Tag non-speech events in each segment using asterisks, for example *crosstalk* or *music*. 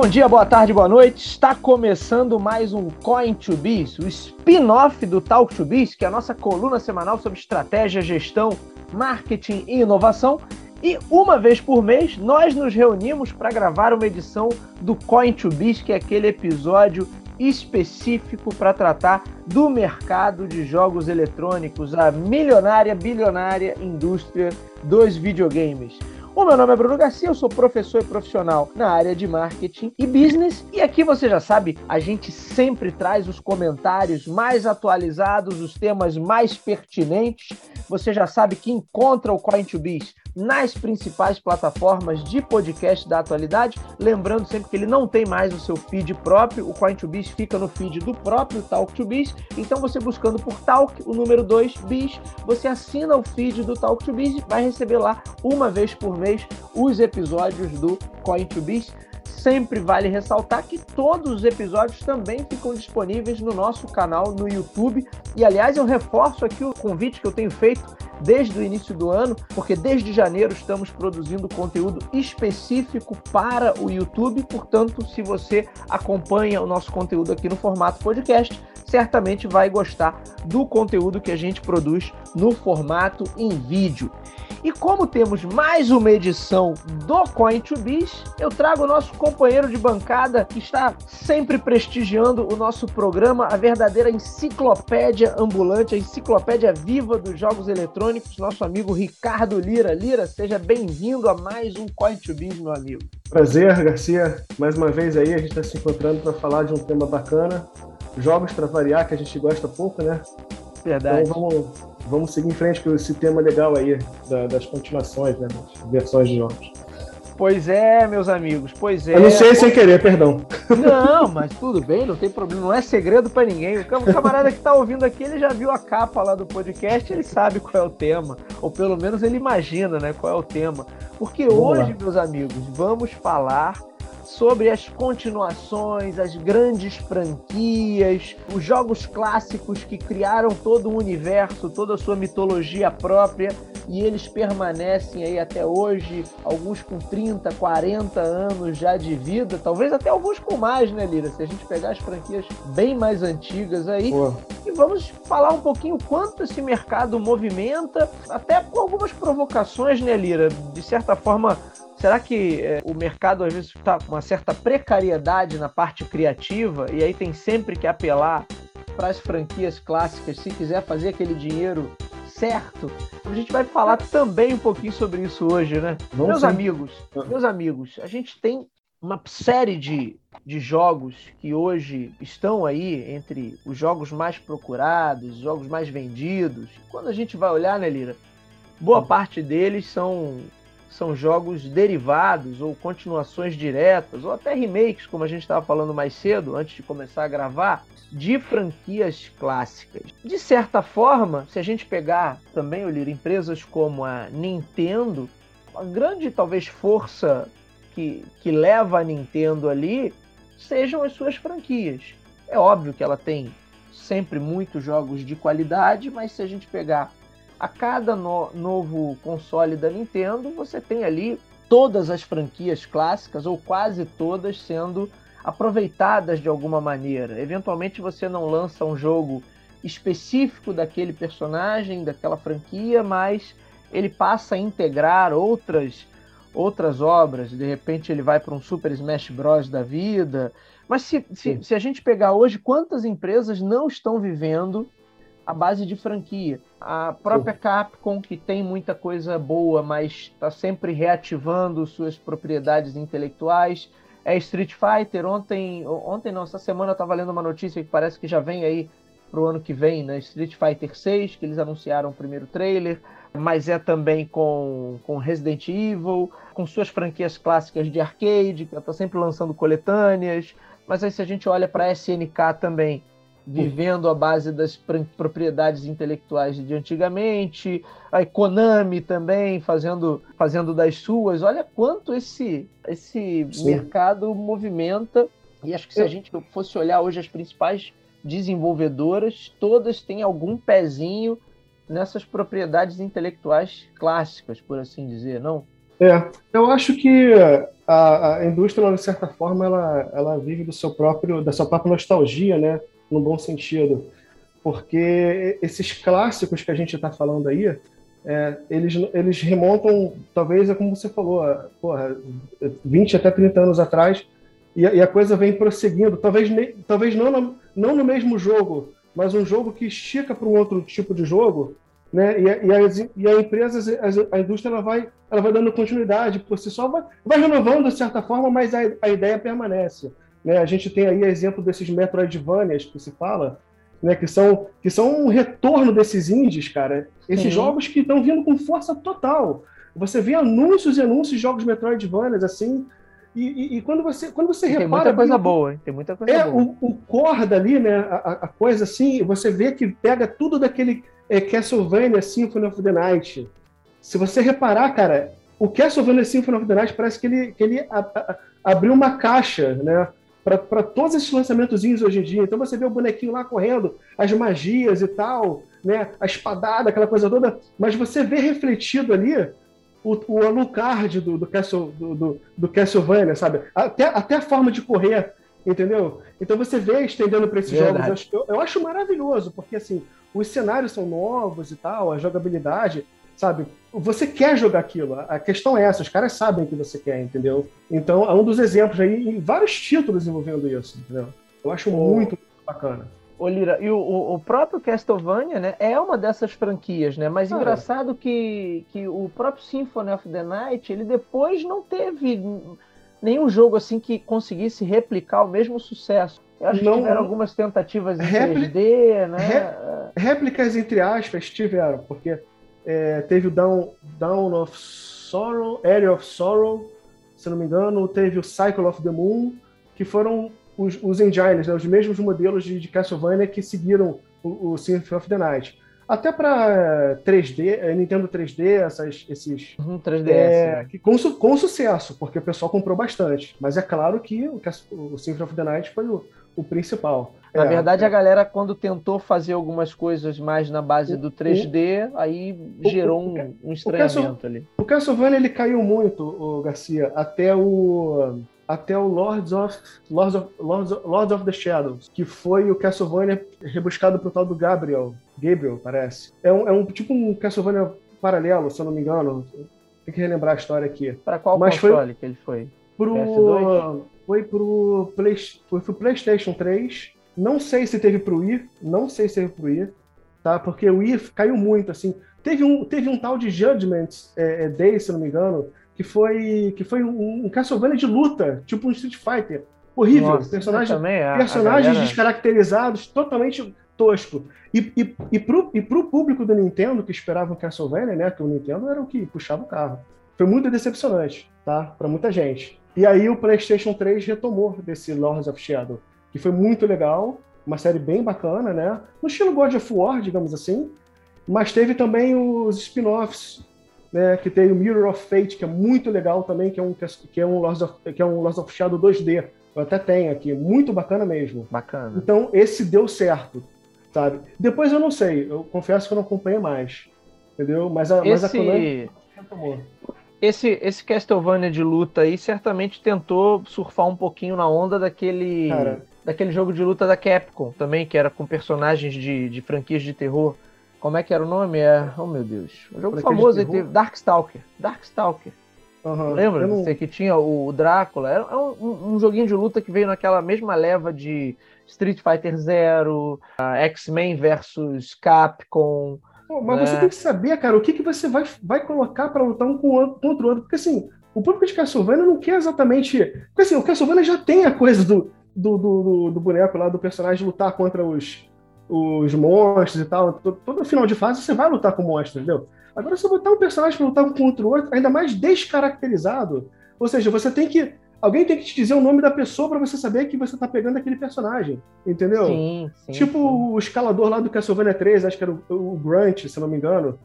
Bom dia, boa tarde, boa noite. Está começando mais um Coin to Biz, o spin-off do Talk to Biz, que é a nossa coluna semanal sobre estratégia, gestão, marketing e inovação. E uma vez por mês, nós nos reunimos para gravar uma edição do Coin to Biz, que é aquele episódio específico para tratar do mercado de jogos eletrônicos, a milionária, bilionária indústria dos videogames. O meu nome é Bruno Garcia, eu sou professor e profissional na área de marketing e business. E aqui você já sabe, a gente sempre traz os comentários mais atualizados, os temas mais pertinentes. Você já sabe que encontra o Coin2Biz nas principais plataformas de podcast da atualidade. Lembrando sempre que ele não tem mais o seu feed próprio, o Coin2Biz fica no feed do próprio Talk2Biz. Então você buscando por Talk, o número 2, Biz, você assina o feed do Talk2Biz e vai receber lá uma vez por mês os episódios do Coin2Biz. Sempre vale ressaltar que todos os episódios também ficam disponíveis no nosso canal no YouTube. E aliás, eu reforço aqui o convite que eu tenho feito desde o início do ano, porque desde janeiro estamos produzindo conteúdo específico para o YouTube. Portanto, se você acompanha o nosso conteúdo aqui no formato podcast, certamente vai gostar do conteúdo que a gente produz no formato em vídeo. E como temos mais uma edição do Coin to Biz, eu trago o nosso companheiro de bancada que está sempre prestigiando o nosso programa, a verdadeira enciclopédia ambulante, a enciclopédia viva dos jogos eletrônicos, nosso amigo Ricardo Lira. Lira, seja bem-vindo a mais um Coin to Biz, meu amigo. Prazer, Garcia. Mais uma vez aí, a gente está se encontrando para falar de um tema bacana. Jogos para variar, que a gente gosta pouco, né? Verdade. Então vamos, vamos seguir em frente com esse tema legal aí da, das continuações, né? Das versões de jogos. Pois é, meus amigos, pois é. Eu não sei sem querer, perdão. Não, mas tudo bem, não tem problema, não é segredo para ninguém. O camarada que tá ouvindo aqui, ele já viu a capa lá do podcast, ele sabe qual é o tema, ou pelo menos ele imagina, né, qual é o tema. Porque vamos hoje, lá. meus amigos, vamos falar sobre as continuações, as grandes franquias, os jogos clássicos que criaram todo um universo, toda a sua mitologia própria e eles permanecem aí até hoje, alguns com 30, 40 anos já de vida, talvez até alguns com mais, né, Lira? Se a gente pegar as franquias bem mais antigas aí. Pô. E vamos falar um pouquinho quanto esse mercado movimenta, até com algumas provocações, né, Lira? De certa forma, Será que é, o mercado às vezes está com uma certa precariedade na parte criativa e aí tem sempre que apelar para as franquias clássicas se quiser fazer aquele dinheiro certo? A gente vai falar também um pouquinho sobre isso hoje, né? Meus sim. amigos, ah. meus amigos, a gente tem uma série de, de jogos que hoje estão aí entre os jogos mais procurados, os jogos mais vendidos. Quando a gente vai olhar, né, Lira? Boa hum. parte deles são são jogos derivados ou continuações diretas, ou até remakes, como a gente estava falando mais cedo, antes de começar a gravar, de franquias clássicas. De certa forma, se a gente pegar também, Olir, empresas como a Nintendo, a grande talvez força que, que leva a Nintendo ali sejam as suas franquias. É óbvio que ela tem sempre muitos jogos de qualidade, mas se a gente pegar a cada no, novo console da Nintendo, você tem ali todas as franquias clássicas, ou quase todas, sendo aproveitadas de alguma maneira. Eventualmente você não lança um jogo específico daquele personagem, daquela franquia, mas ele passa a integrar outras outras obras. De repente ele vai para um Super Smash Bros. da vida. Mas se, se, se, a gente pegar hoje, quantas empresas não estão vivendo a base de franquia. A própria Capcom, que tem muita coisa boa, mas está sempre reativando suas propriedades intelectuais. É Street Fighter. Ontem, ontem não, essa semana eu estava lendo uma notícia que parece que já vem aí para o ano que vem, né? Street Fighter 6, que eles anunciaram o primeiro trailer, mas é também com, com Resident Evil, com suas franquias clássicas de arcade, que está sempre lançando coletâneas. Mas aí se a gente olha para a SNK também, vivendo a base das propriedades intelectuais de antigamente, a Konami também fazendo, fazendo das suas. Olha quanto esse, esse mercado movimenta. E acho que se a gente fosse olhar hoje as principais desenvolvedoras, todas têm algum pezinho nessas propriedades intelectuais clássicas, por assim dizer, não? É, eu acho que a, a indústria, de certa forma, ela, ela vive do seu próprio, da sua própria nostalgia, né? No bom sentido. Porque esses clássicos que a gente está falando aí, é, eles, eles remontam, talvez, é como você falou, porra, 20 até 30 anos atrás, e, e a coisa vem prosseguindo. Talvez, talvez não, no, não no mesmo jogo, mas um jogo que estica para um outro tipo de jogo, né? E, e, as, e a empresa, a indústria, ela vai, ela vai dando continuidade por si só, vai, vai renovando de certa forma, mas a, a ideia permanece. Né? A gente tem aí exemplo desses Metroidvanias que se fala, né? Que são que são um retorno desses indies, cara. Esses Sim. jogos que estão vindo com força total. Você vê anúncios e anúncios de jogos Metroidvanias assim, e, e, e, quando você, quando você tem repara. Tem muita coisa boa, hein? Tem muita coisa é, boa. O, o corda ali, né? A, a, coisa assim, você vê que pega tudo daquele é, Castlevania Symphony of the Night. Se você reparar, cara, o Castlevania Symphony of the Night parece que ele, que ele a, a, abriu uma caixa, né? Para todos esses lançamentos hoje em dia. Então você vê o bonequinho lá correndo, as magias e tal, né? A espadada, aquela coisa toda. Mas você vê refletido ali o, o Alucard do, do, Castle, do, do, do Castlevania, sabe? Até, até a forma de correr, entendeu? Então você vê estendendo para esses Verdade. jogos. Eu, eu, acho maravilhoso, porque assim, os cenários são novos e tal, a jogabilidade, sabe? Você quer jogar aquilo. A questão é essa, os caras sabem que você quer, entendeu? Então, é um dos exemplos aí, em vários títulos envolvendo isso, entendeu? Eu acho muito bacana. Olira, e o, o, próprio Castlevania, né, é uma dessas franquias, né? Mas ah, engraçado que, que o próprio Symphony of the Night, ele depois não teve nenhum jogo assim que conseguisse replicar o mesmo sucesso. Eu acho não, que tiveram algumas tentativas em Repli 3D, né? Réplicas entre aspas tiveram, porque é, teve o Down, Down of Sorrow, Area of Sorrow, se não me engano, teve o Cycle of the Moon, que foram os, os engines, né, os mesmos modelos de, de Castlevania que seguiram o, o Symphony of the Night. Até para 3D, eh, Nintendo 3D, essas, esses. Uhum, 3DS. É, né? com, com sucesso, porque o pessoal comprou bastante. Mas é claro que o, o Symphony of the Night foi o, o principal. Na é, verdade, a galera, quando tentou fazer algumas coisas mais na base do 3D, o, aí gerou o, um, um estranhamento ali. O Castlevania ele caiu muito, o Garcia, até o até o Lords of, Lords of, Lords of, Lords of the Shadows, que foi o Castlevania rebuscado pro tal do Gabriel. Gabriel, parece. É um, é um tipo um Castlevania paralelo, se eu não me engano. Tem que relembrar a história aqui. Para qual Mas console foi que ele foi? Pro, PS2? Foi pro, Play, foi pro PlayStation 3. Não sei se teve pro Wii. Não sei se teve pro Wii. Tá? Porque o Wii caiu muito, assim. Teve um, teve um tal de Judgment é, é Day, se não me engano, que foi, que foi um, um Castlevania de luta, tipo um Street Fighter. Horrível. Nossa, personagem, é, personagens galera... descaracterizados, totalmente tosco. E, e, e, pro, e pro público do Nintendo, que esperava um Castlevania, né? Que o Nintendo era o que puxava o carro. Foi muito decepcionante, tá? Para muita gente. E aí o PlayStation 3 retomou desse Lords of Shadow, que foi muito legal, uma série bem bacana, né? No estilo God of War, digamos assim. Mas teve também os spin-offs né, que tem o Mirror of Fate, que é muito legal também, que é um, que é um, Lost, of, que é um Lost of Shadow 2D. Eu até tenho aqui, muito bacana mesmo. Bacana. Então, esse deu certo, sabe? Depois eu não sei, eu confesso que eu não acompanhei mais, entendeu? Mas a, esse... mas a Konami. Esse, esse Castlevania de luta aí certamente tentou surfar um pouquinho na onda daquele, Cara, daquele jogo de luta da Capcom também, que era com personagens de, de franquias de terror. Como é que era o nome? É... Oh, meu Deus. Um jogo famoso aí teve. Darkstalker. Darkstalker. Uhum. Lembra? Não... Você que tinha o Drácula. Era um, um, joguinho de luta que veio naquela mesma leva de Street Fighter Zero, X-Men versus Capcom. Pô, mas né? você tem que saber, cara, o que, que você vai, vai colocar para lutar um contra o outro. Porque assim, o público de Castlevania não quer exatamente. Porque assim, o Castlevania já tem a coisa do, do, do, do boneco lá, do personagem lutar contra os, os monstros e tal. Todo, todo final de fase você vai lutar com monstros, entendeu? Agora, se botar um personagem para lutar um contra o outro, ainda mais descaracterizado, ou seja, você tem que. Alguém tem que te dizer o nome da pessoa para você saber que você tá pegando aquele personagem, entendeu? Sim, sim Tipo sim. o escalador lá do Castlevania 3, acho que era o, o Grunt, se não me engano.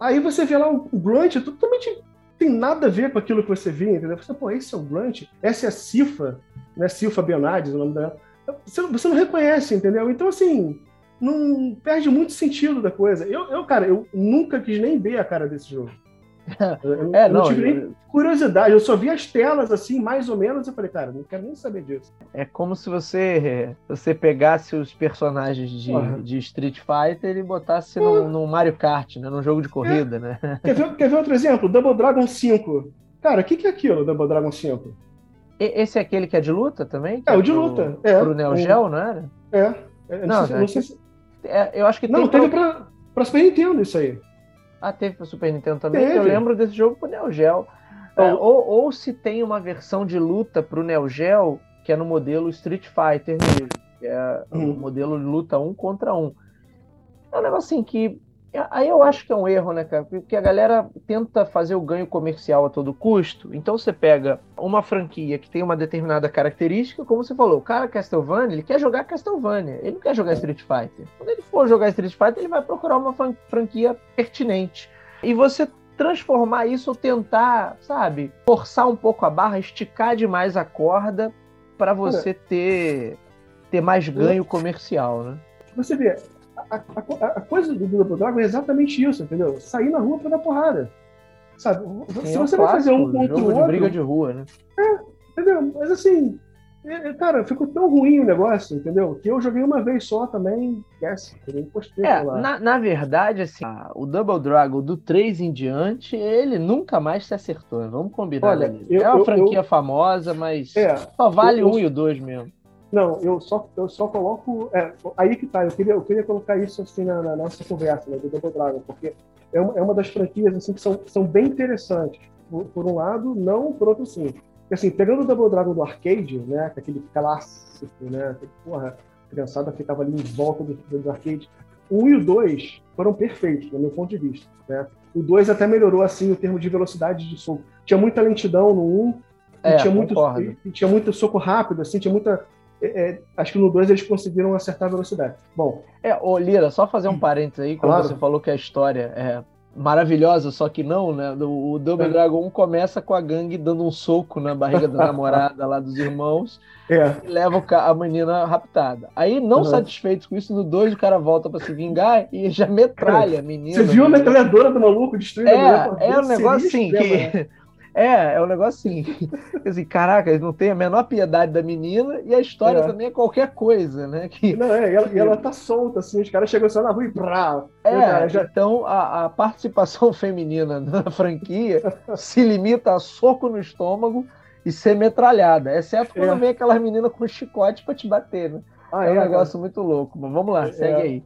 Aí você vê lá o, o Grunt, totalmente tem nada a ver com aquilo que você viu, entendeu? Você, pô, esse é o Grunt, essa é a Cifa, né? Cifa Bionades, o nome dela. Você, você não reconhece, entendeu? Então, assim, não perde muito sentido da coisa. Eu, eu, cara, eu nunca quis nem ver a cara desse jogo. *laughs* É, eu não, não, tive nem curiosidade, eu só vi as telas assim, mais ou menos, e falei, cara, não quero nem saber disso. É como se você você pegasse os personagens de, uhum. de Street Fighter e botasse uhum. no, no, Mario Kart, né? Num jogo de corrida, é. né? Quer ver, quer ver outro exemplo? Double Dragon 5. Cara, o que, que é aquilo, Double Dragon 5? Esse é aquele que é de luta também? É, o de luta. É. Pro Neo Geo, não era? É. é não, não, sei, não sei se... é, eu acho que Não, teve pra... pra, pra Super Nintendo isso aí. Ah, teve para Super Nintendo também. Teve. Eu lembro desse jogo pro Neo Geo. É, ou, ou, se tem uma versão de luta pro Neo Geo, que é no modelo Street Fighter mesmo, que é o uhum. modelo de luta um contra um. É um negócio assim que Aí eu acho que é um erro, né, cara? Porque a galera tenta fazer o ganho comercial a todo custo. Então você pega uma franquia que tem uma determinada característica, como você falou, o cara Castlevania, ele quer jogar Castlevania, ele não quer jogar Street Fighter. Quando ele for jogar Street Fighter, ele vai procurar uma franquia pertinente. E você transformar isso ou tentar, sabe, forçar um pouco a barra, esticar demais a corda para você ter ter mais ganho comercial, né? Você vê, a, a, a, coisa do Double Dragon é exatamente isso, entendeu? Sair na rua pra dar porrada. Sabe? Sim, Se você é vai fazer um contra o outro. briga de rua, né? É, entendeu? Mas assim, é, é, cara, ficou tão ruim o negócio, entendeu? Que eu joguei uma vez só também, esquece, eu postei é, na, na, verdade, assim, o Double Dragon do 3 em diante, ele nunca mais se acertou, vamos combinar. Olha, eu, é uma eu, franquia eu, famosa, mas é, só vale um e o dois mesmo. Não, eu só, eu só coloco. É, aí que tá, eu queria, eu queria colocar isso assim na, na nossa conversa, né, do Double Dragon, porque é uma, é uma das franquias assim, que são, são bem interessantes. Por, por um lado, não, por outro sim. Assim, pegando o Double Dragon do arcade, né, é aquele clássico, né, que, porra, a criançada ficava ali em volta do, do arcade, o 1 e o 2 foram perfeitos, do meu ponto de vista. Né? O 2 até melhorou assim o termo de velocidade de soco. Tinha muita lentidão no 1, é, tinha, muito, tinha muito soco rápido, assim, tinha muita é, é, acho que no 2 eles conseguiram acertar a velocidade. Bom. É, ô Lira, só fazer um parênteses aí, quando claro. você falou que a história é maravilhosa, só que não, né? O Double é. Dragon 1 começa com a gangue dando um soco na barriga da *laughs* namorada lá dos irmãos é. e leva a menina raptada. Aí, não satisfeitos com isso, no 2 o cara volta para se vingar e já metralha a menina. Você viu a metralhadora do maluco destruindo é, a mulher? É um negócio assim que. *laughs* É, é um negócio assim. *laughs* assim, caraca, eles não têm a menor piedade da menina e a história é. também é qualquer coisa, né? Que, não, é, e ela, e ela *laughs* tá solta, assim, os caras chegam só na rua e brá. É, cara, já... então a, a, participação *laughs* feminina na franquia se limita a soco no estômago e ser metralhada, exceto quando é. vem aquelas meninas com chicote para te bater, né? Ah, é, um é, negócio cara. muito louco. Mas vamos lá, segue é. aí.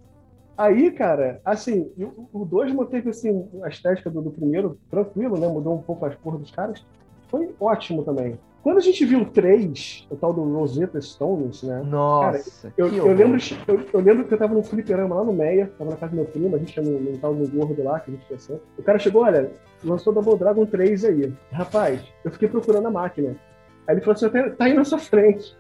Aí, cara, assim, o 2 manteve assim, a estética do, do, primeiro tranquilo, né? Mudou um pouco as cores dos caras. Foi ótimo também. Quando a gente viu o 3, o tal do Rosetta Stones, né? Nossa, cara, eu, eu, lembro, eu, eu, lembro que eu tava no fliperama lá no Meia, tava na casa do meu primo, a gente tinha no tal do gordo lá, que a gente conheceu. O cara chegou, olha, lançou Double Dragon 3 aí. Rapaz, eu fiquei procurando a máquina. Aí ele falou assim, tá aí na sua frente.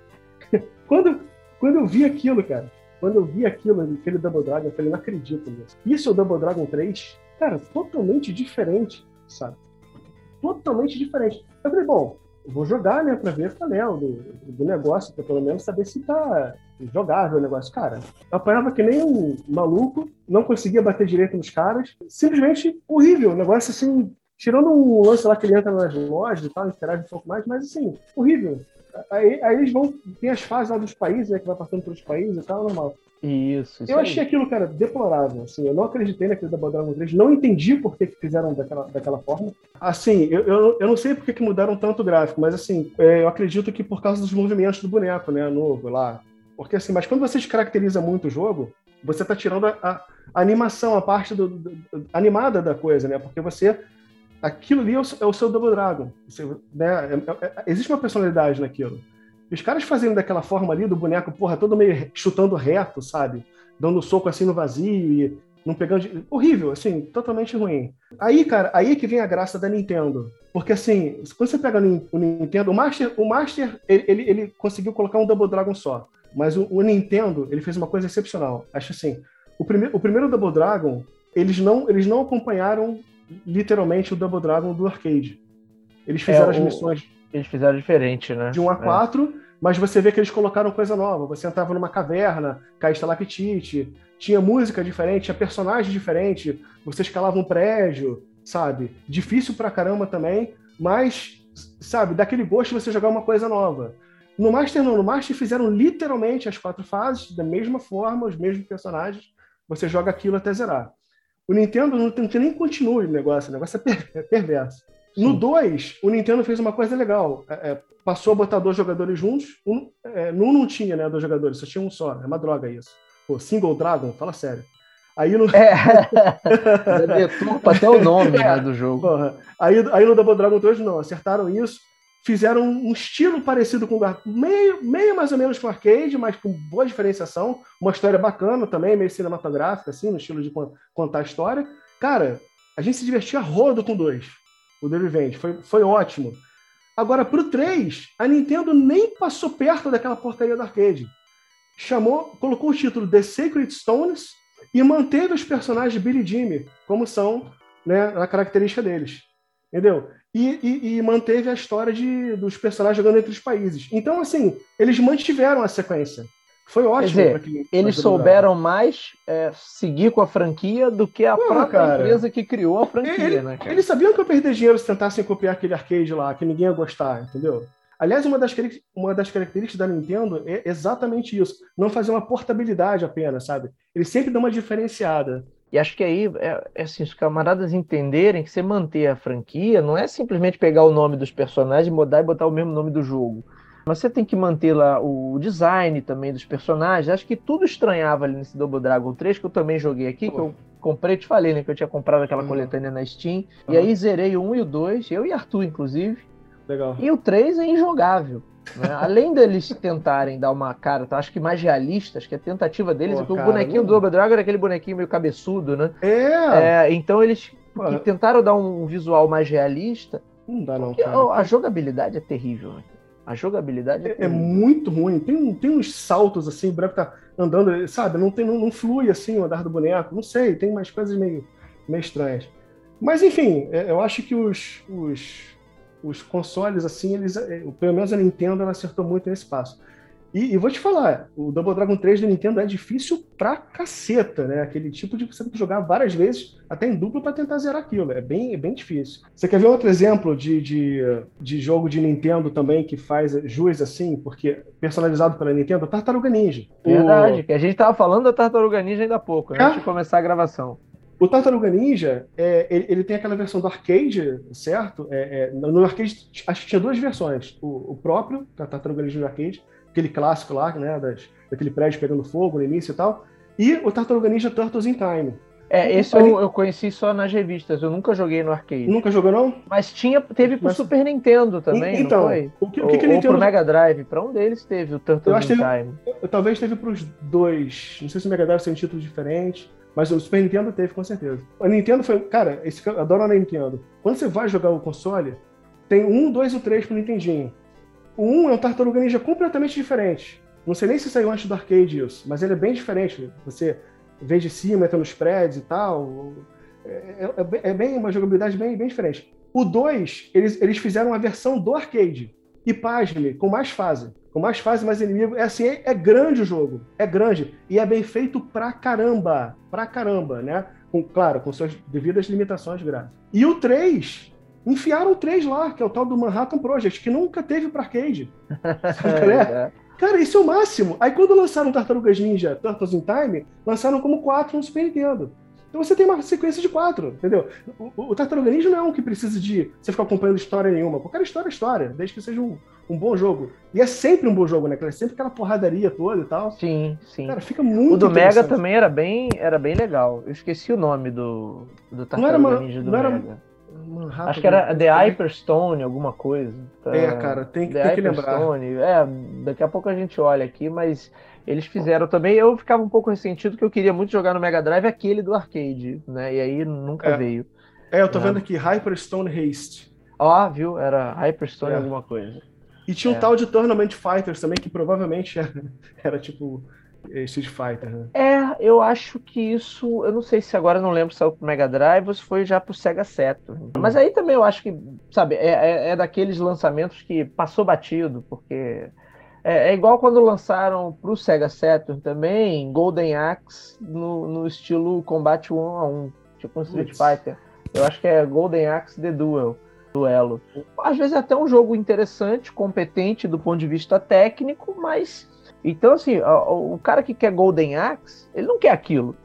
*laughs* quando, quando eu vi aquilo, cara, quando eu vi aquilo, aquele Double Dragon, eu falei, não acredito nisso. Isso é o Double Dragon 3? Cara, totalmente diferente, sabe? Totalmente diferente. Eu falei, bom, vou jogar, né, pra ver qual é o do, do negócio, pra pelo menos saber se tá jogável o negócio. Cara, eu apanhava que nem um maluco, não conseguia bater direito nos caras, simplesmente horrível. O negócio assim, tirando um lance lá que ele entra nas lojas e tal, interage um pouco mais, mas assim, horrível. Aí, aí, eles vão. Tem as fases lá dos países, né? Que vai passando pelos países e tal, normal. Isso, isso Eu aí. achei aquilo, cara, deplorável. Assim, eu não acreditei naquele da Dragon 3, não entendi por que, que fizeram daquela, daquela forma. Assim, eu, eu, eu não sei por que, que mudaram tanto o gráfico, mas assim, é, eu acredito que por causa dos movimentos do boneco, né? Novo lá. Porque assim, mas quando você descaracteriza muito o jogo, você tá tirando a, a, animação, a parte do, do, animada da coisa, né? Porque você aquilo ali é o, é o seu Double Dragon. Você, né, é, é, é, existe uma personalidade naquilo. E os caras fazendo daquela forma ali, do boneco, porra, todo meio chutando reto, sabe? Dando soco assim no vazio e não pegando. De... Horrível, assim, totalmente ruim. Aí, cara, aí que vem a graça da Nintendo. Porque assim, quando você pega o Nintendo, o Master, o Master ele, ele, ele conseguiu colocar um Double Dragon só. Mas o, o, Nintendo, ele fez uma coisa excepcional. Acho assim, o, prime, o primeiro Double Dragon, eles não, eles não acompanharam literalmente o Double Dragon do arcade. Eles fizeram é, as missões. Eles fizeram diferente, né? De 1 a 4, é. mas você vê que eles colocaram coisa nova. Você entrava numa caverna, caía estalactite, tinha música diferente, tinha personagem diferente, você escalava um prédio. sabe? Difícil pra caramba também, mas, sabe, daquele gosto de você jogar uma coisa nova. No Master não, no Master fizeram literalmente as quatro fases, da mesma forma, os mesmos personagens, você joga aquilo até zerar. O Nintendo não tem, nem continue o negócio, o negócio é, é perverso. No 2, o Nintendo fez uma coisa legal. É, é, passou a botar dois jogadores juntos. Um, é, no 1 não tinha, né, dois jogadores, só tinha um só. É uma droga isso. Pô, Single Dragon, fala sério. Aí no. É, *laughs* deturpa até o nome né, do jogo. Porra. Aí, aí no Double Dragon 2, não, acertaram isso. Fizeram um estilo parecido com o meio, meio mais ou menos com arcade, mas com boa diferenciação. Uma história bacana também, meio cinematográfica, assim, no estilo de contar a história. Cara, a gente se divertia rodo com dois. O The Revenge. Foi, foi ótimo. Agora, pro 3, a Nintendo nem passou perto daquela porcaria do arcade. Chamou, colocou o título The Sacred Stones e manteve os personagens Billy e Jimmy como são né, a característica deles. Entendeu? E, e, e, manteve a história de, dos personagens jogando entre os países. Então, assim, eles mantiveram a sequência. Foi ótimo. Quer dizer, eles souberam mais é, seguir com a franquia do que a própria cara. empresa que criou a franquia, Ele, né, cara? Eles sabiam que eu perder dinheiro se tentassem copiar aquele arcade lá, que ninguém ia gostar, entendeu? Aliás, uma das, uma das características da Nintendo é exatamente isso. Não fazer uma portabilidade apenas, sabe? Eles sempre dão uma diferenciada. E acho que aí, é, é assim, os camaradas entenderem que você manter a franquia não é simplesmente pegar o nome dos personagens, mudar e botar o mesmo nome do jogo. Mas você tem que manter lá o design também dos personagens. Acho que tudo estranhava ali nesse Double Dragon 3, que eu também joguei aqui, Pô. que eu comprei, te falei, né? Que eu tinha comprado aquela uhum. coletânea na Steam. Uhum. E aí zerei o 1 e o 2, eu e Arthur, inclusive. Legal. E o 3 é injogável. Né? Além deles tentarem dar uma cara, tá? acho que mais realista, acho que a tentativa deles Pô, é que o bonequinho do Double Dragon era aquele bonequinho meio cabeçudo, né? É! é então eles tentaram dar um visual mais realista. Não dá, não. Cara. A, jogabilidade é terrível. Né? A jogabilidade é, é, é, muito ruim. Tem, tem uns saltos assim, o boneco tá andando, sabe? Não, tem, não, não flui assim o andar do boneco. Não sei, tem umas coisas meio, meio estranhas. Mas enfim, é, eu acho que os, os, os consoles, assim, eles, é, pelo menos a Nintendo, ela acertou muito nesse passo. E, e, vou te falar, o Double Dragon 3 da Nintendo é difícil pra caceta, né? Aquele tipo de você tem que jogar várias vezes, até em duplo, para tentar zerar aquilo. É bem, é bem difícil. Você quer ver outro exemplo de, de, de jogo de Nintendo também que faz jus assim, porque personalizado pela Nintendo? Tartaruga Ninja. Verdade, o... que a gente tava falando da Tartaruga Ninja ainda há pouco, né? é? antes de começar a gravação. O Tartaruga Ninja, é, ele, ele, tem aquela versão do arcade, certo? É, é, no arcade, acho que tinha duas versões. O, o próprio, da Tartaruga Ninja do arcade, aquele clássico lá, né, das, daquele prédio pegando fogo no início e tal, e o Tartaruga Ninja Turtles in Time. É, esse eu, eu, conheci só nas revistas, eu nunca joguei no arcade. Nunca jogou, não? Mas tinha, teve pro Mas... Super Nintendo também, então, não foi? O que, o que, que ou, Nintendo... ou pro Mega Drive, pra um deles teve o Turtles in Time. Eu, talvez teve pros dois, não sei se o Mega Drive tem um título diferente, mas o Super Nintendo teve, com certeza. A Nintendo foi, cara, esse, eu adoro a Nintendo. Quando você vai jogar o console, tem um, dois ou três pro Nintendinho. O 1 é um Tartaruga Ninja completamente diferente. Não sei nem se saiu antes do arcade isso, mas ele é bem diferente. Você vê de cima, entra nos prédios e tal. É, é, é bem uma jogabilidade bem, bem diferente. O 2, eles, eles fizeram uma versão do arcade. E pasme, com mais fase. Com mais fase, mais inimigo. É assim, é, é, grande o jogo. É grande. E é bem feito pra caramba. Pra caramba, né? Com, claro, com suas devidas limitações gráficas. E o 3 enfiaram o 3 lá, que é o tal do Manhattan Project, que nunca teve para arcade. *laughs* é. Cara, isso é o máximo. Aí quando lançaram Tartarugas Ninja Turtles in Time, lançaram como 4 no Super Nintendo. Então você tem uma sequência de quatro, entendeu? O, o Tartaruga Ninja não é um que precisa de você ficar acompanhando história nenhuma. Qualquer história é história, desde que seja um, um bom jogo. E é sempre um bom jogo, né? É sempre aquela porradaria toda e tal. Sim, sim. Cara, fica muito O do Mega também era bem, era bem legal. Eu esqueci o nome do, do Tartaruga Ninja do Mega. Manhattan, Acho que era The Hyperstone, alguma coisa. É, cara, tem, The tem que lembrar. É, daqui a pouco a gente olha aqui, mas eles fizeram também. Eu ficava um pouco ressentido que eu queria muito jogar no Mega Drive aquele do arcade, né? E aí nunca é. veio. É, eu tô né? vendo aqui Hyperstone Haste. Ó, viu? Era Hyperstone é. alguma coisa. E tinha um é. tal de Tournament Fighters também, que provavelmente era, *laughs* era tipo Street Fighter, né? É, eu acho que isso. Eu não sei se agora não lembro se é o Mega Drive ou se foi já pro Sega Saturn. Hum. Mas aí também eu acho que, sabe, é, é, é daqueles lançamentos que passou batido, porque. É, é, igual quando lançaram pro Sega Saturn também Golden Axe no, no estilo combate 1 a 1 tipo um Street Fighter. Eu acho que é Golden Axe The Duel. Duelo. Às vezes é até um jogo interessante, competente do ponto de vista técnico, mas. Então, assim, o, o cara que quer Golden Axe, ele não quer aquilo.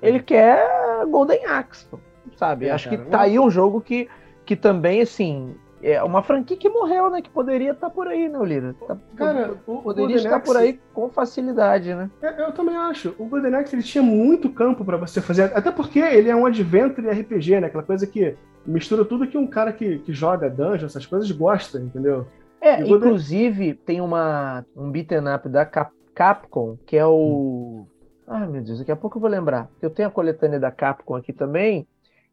Ele quer Golden Axe, sabe? É, Acho cara, que tá aí um jogo que, que também, assim, é uma franquia que morreu, né? Que poderia estar tá por aí, né, Lira? Tá, Cara, o, poderia estar por aí com facilidade, né? É, eu também acho. O Golden Axe ele tinha muito campo para você fazer, até porque ele é um adventure RPG, né? Aquela coisa que mistura tudo que um cara que, que joga dungeon, essas coisas gosta, entendeu? É, inclusive tem uma um beat'em up da Cap Capcom que é o Ai, meu Deus, daqui a pouco eu vou lembrar. Eu tenho a coletânea da Capcom aqui também,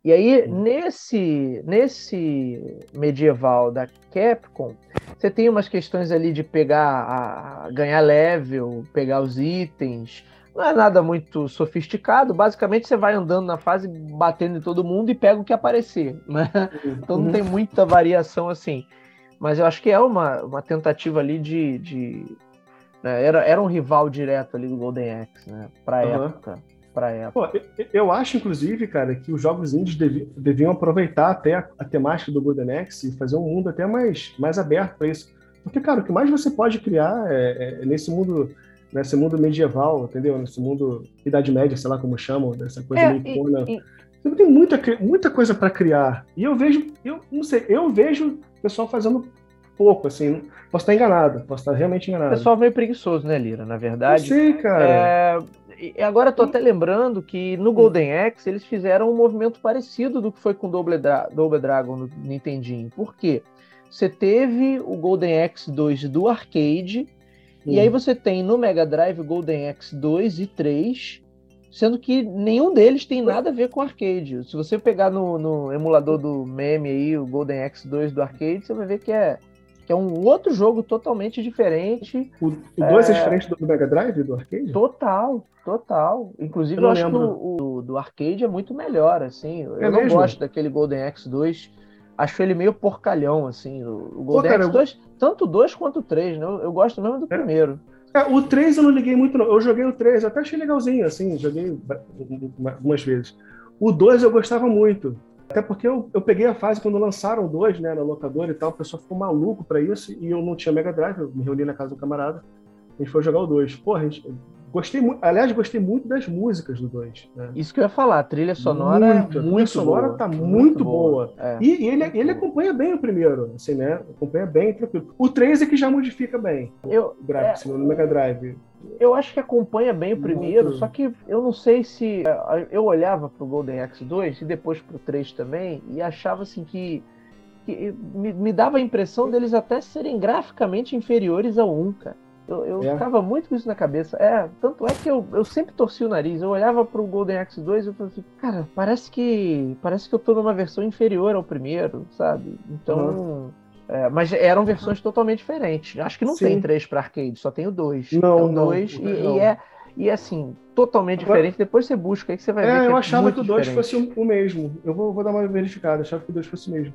e aí, nesse, nesse medieval da Capcom, você tem umas questões ali de pegar, a, ganhar level, pegar os itens. Não é nada muito sofisticado. Basicamente, você vai andando na fase, batendo em todo mundo e pega o que aparecer. Né? Então, não uhum. tem muita variação assim. Mas eu acho que é uma, uma tentativa ali de. de né? era, era um rival direto ali do Golden Axe, né? Pra uhum. época para época. Pô, eu, acho, inclusive, cara, que os jogos indies deviam, deviam aproveitar até a, a, temática do Golden Axe e fazer um mundo até mais, mais aberto para isso. Porque, cara, o que mais você pode criar é, é, nesse mundo nesse mundo medieval, entendeu? Nesse mundo Idade Média, sei lá como chamam, dessa coisa é, meio cona. Você tem muita, muita coisa para criar. E eu vejo, eu não sei, eu vejo o pessoal fazendo pouco, assim. Posso estar enganado, posso estar realmente enganado. O pessoal meio preguiçoso, né, Lira? Na verdade. Eu sei, cara. É, e agora estou até lembrando que no Golden Axe eles fizeram um movimento parecido do que foi com Double, Dra Double Dragon no Nintendinho. Por quê? Você teve o Golden Axe 2 do arcade, hum. e aí você tem no Mega Drive o Golden Axe 2 e 3, sendo que nenhum deles tem nada a ver com arcade. Se você pegar no, no emulador do meme aí, o Golden Axe 2 do arcade, você vai ver que é que é um outro jogo totalmente diferente. O 2 é... é... diferente do Mega Drive, do arcade? Total, total. Inclusive, eu, eu acho lembro. que o, o, do arcade é muito melhor, assim. É eu não gosto daquele Golden Axe 2. Acho ele meio porcalhão, assim. O, Golden Pô, cara, Axe 2, eu... tanto o 2 quanto o 3, né? Eu, gosto mesmo do é. primeiro. É, o 3 eu não liguei muito, não. Eu joguei o 3, até achei legalzinho, assim, joguei algumas vezes. O 2 eu gostava muito. Até porque eu, eu peguei a fase quando lançaram dois, né, na locadora e tal, o pessoal ficou maluco para isso e eu não tinha Mega Drive, eu me reuni na casa do camarada, a gente foi jogar o 2. Porra, gente, gostei muito, aliás, gostei muito das músicas do 2. Né? Isso que eu ia falar, a trilha sonora muito, é muito a trilha sonora boa, tá muito, muito boa. boa. É, e, e ele, ele acompanha bem o primeiro, assim, né? Acompanha bem, tranquilo. O 3 é que já modifica bem eu, o gráfico, é, assim, no Mega Drive. Eu acho que acompanha bem o primeiro, Muito. só que eu não sei se. É, eu olhava pro Golden Axe 2 e depois pro 3 também, e achava assim que. que me, me, dava a impressão deles até serem graficamente inferiores ao 1, cara. Eu, eu é. ficava muito com isso na cabeça. É, tanto é que eu, eu sempre torci o nariz. Eu olhava pro Golden Axe 2 e eu falava assim, cara, parece que. Parece que eu tô numa versão inferior ao primeiro, sabe? Então. Uhum. É, mas eram versões totalmente diferentes. Acho que não Sim. tem três para arcade, só tem o dois. Não, então, dois não, e, não. e, é e é assim totalmente Agora, diferente. Depois você busca aí que você vai é, ver. Eu é achava que o dois fosse o mesmo. Eu vou, vou dar uma verificada. Achava que o dois fosse o mesmo.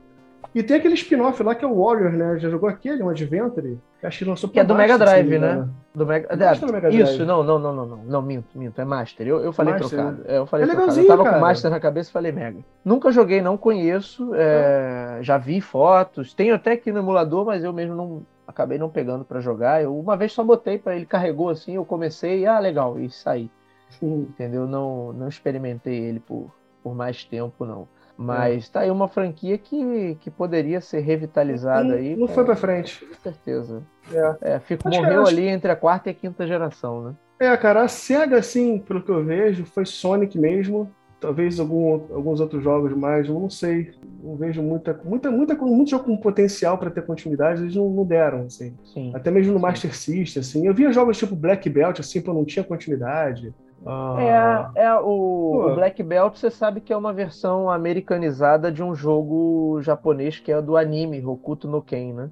E tem aquele spin-off lá que é o Warrior, né? Já jogou aquele, um Adventure? Que acho que lançou Que é do Mega Drive, assim, né? né? Do Mega... É, do Mega Drive. Isso, não, não, não, não, não, não, minto, minto, é Master. Eu, eu falei Master, trocado. Né? Eu falei é trocado. Eu tava cara. com Master na cabeça e falei Mega. Nunca joguei, não conheço, é, já vi fotos, tenho até aqui no emulador, mas eu mesmo não acabei não pegando para jogar. Eu uma vez só botei para ele carregou assim, eu comecei, ah, legal, e saí. Entendeu? Não, não experimentei ele por, por mais tempo, não. Mas é. tá aí uma franquia que, que poderia ser revitalizada não, aí. Não foi para frente. Com certeza. É. é fico, morreu ali entre a quarta e a quinta geração, né? É, cara, a SEGA, assim, pelo que eu vejo, foi Sonic mesmo. Talvez algum, alguns outros jogos mais, eu não sei. Não vejo muita, muita, muita, muito jogo com potencial para ter continuidade, eles não, não deram, assim. Sim. Até mesmo no Master System, assim. Eu via jogos tipo Black Belt, assim, que não tinha continuidade. Ah. É, é o, o, Black Belt, você sabe que é uma versão americanizada de um jogo japonês que é do anime Hokuto no Ken, né?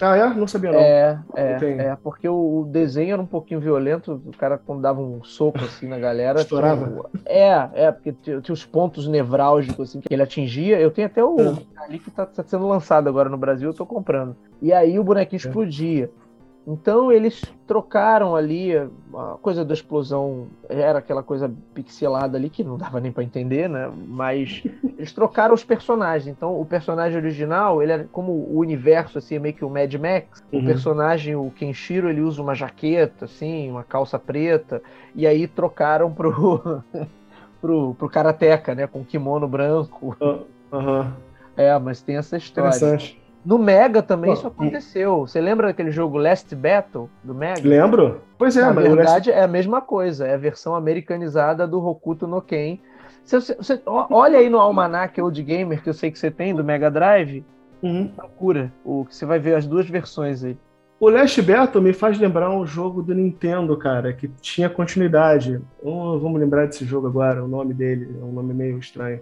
Ah, é? Não sabia não. É, é, é porque o, desenho era um pouquinho violento, o cara quando dava um soco assim na galera... Estourava? Tinha, é, é, porque tinha, tinha, os pontos nevrálgicos assim, que ele atingia. Eu tenho até o é. ali que tá, tá, sendo lançado agora no Brasil, eu tô comprando. E aí o bonequinho é. explodia. Então eles trocaram ali a coisa da explosão, era aquela coisa pixelada ali que não dava nem para entender, né? Mas *laughs* eles trocaram os personagens. Então o personagem original, ele é como o universo assim, é meio que o Mad Max. Uhum. O personagem, o Kenshiro, ele usa uma jaqueta assim, uma calça preta, e aí trocaram pro *laughs* pro, pro karateca, né, com kimono branco. Uhum. É, mas tem essa história. Interessante. No Mega também isso aconteceu. Você lembra daquele jogo Last Battle do Mega? Lembro. Pois é, Na mas verdade Last... é a mesma coisa, é a versão americanizada do Hokuto no Ken. Você, você, olha aí no Almanac Old Gamer que eu sei que você tem do Mega Drive. Uhum. Procura, o que você vai ver as duas versões aí. O Last Battle me faz lembrar um jogo do Nintendo, cara, que tinha continuidade. Oh, vamos lembrar desse jogo agora, o nome dele, é um nome meio estranho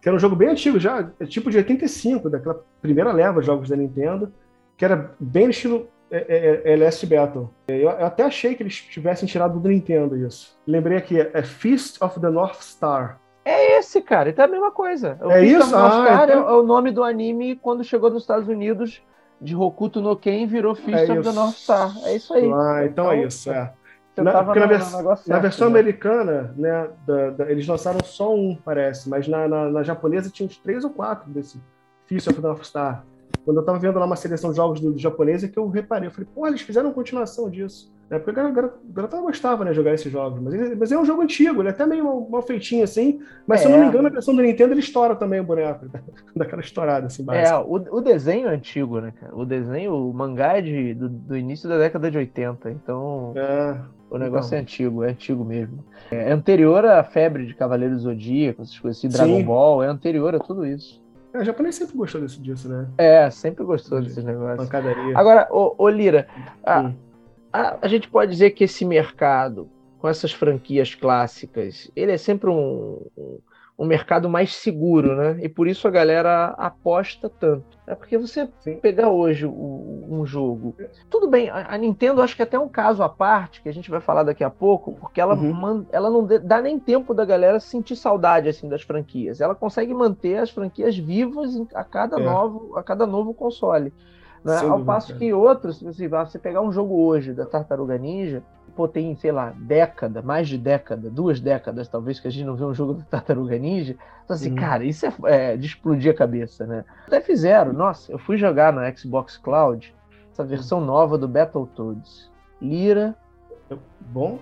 que era um jogo bem antigo já, é tipo de 85, daquela primeira leva de jogos da Nintendo, que era bem no estilo é, é, é LS Battle. Eu, eu, até achei que eles tivessem tirado do Nintendo isso. Lembrei aqui, é Feast of the North Star. É esse, cara, então é a mesma coisa. O é isso? Ah, Star então... é o nome do anime quando chegou nos Estados Unidos de Hokuto no Ken virou Feast é of the North Star. É isso aí. Ah, então, então é isso, é. Na, na, na, certo, na, versão né? americana, né, da, da, eles lançaram só um, parece, mas na, na, japonesa tinha uns três ou quatro desse Fist of the Star. Quando eu tava vendo lá uma seleção de jogos do, do japonês, é que eu reparei, eu falei, pô, eles fizeram continuação disso. É, porque a garota gostava, né, de jogar esses jogos. Mas, ele, mas é um jogo antigo, ele é até meio mal, mal feitinho assim. Mas é. se eu não me engano, a versão do Nintendo ele estoura também o boneco. *laughs* Daquela estourada, assim, básica. É, o, o desenho é antigo, né, cara? O desenho, o mangá é de, do, do início da década de 80. Então. É. O negócio então. é antigo, é antigo mesmo. É anterior à febre de Cavaleiros Zodíaco, essas coisas assim, Dragon Sim. Ball, é anterior a tudo isso. É, o japonês sempre gostou desse, disso, né? É, sempre gostou de desses negócios. Pancadaria. Agora, ô, ô Lira, a, a, a, gente pode dizer que esse mercado, com essas franquias clássicas, ele é sempre um, um um mercado mais seguro, né? E por isso a galera aposta tanto. É porque você Sim. pegar hoje um jogo. Tudo bem, a, Nintendo acho que é até um caso à parte, que a gente vai falar daqui a pouco, porque ela, uhum. man, ela não dá nem tempo da galera sentir saudade assim das franquias. Ela consegue manter as franquias vivas a cada, é. novo, a cada novo console. Né? Ao passo que outros, se você pegar um jogo hoje da Tartaruga Ninja, pô, tem, sei lá, década, mais de década, duas décadas talvez, que a gente não vê um jogo da *laughs* Tartaruga Ninja. Então, assim, uhum. cara, isso é, é, de explodir a cabeça, né? Até fizeram, nossa, eu fui jogar no Xbox Cloud essa versão nova do Battletoads. Lira. Bom?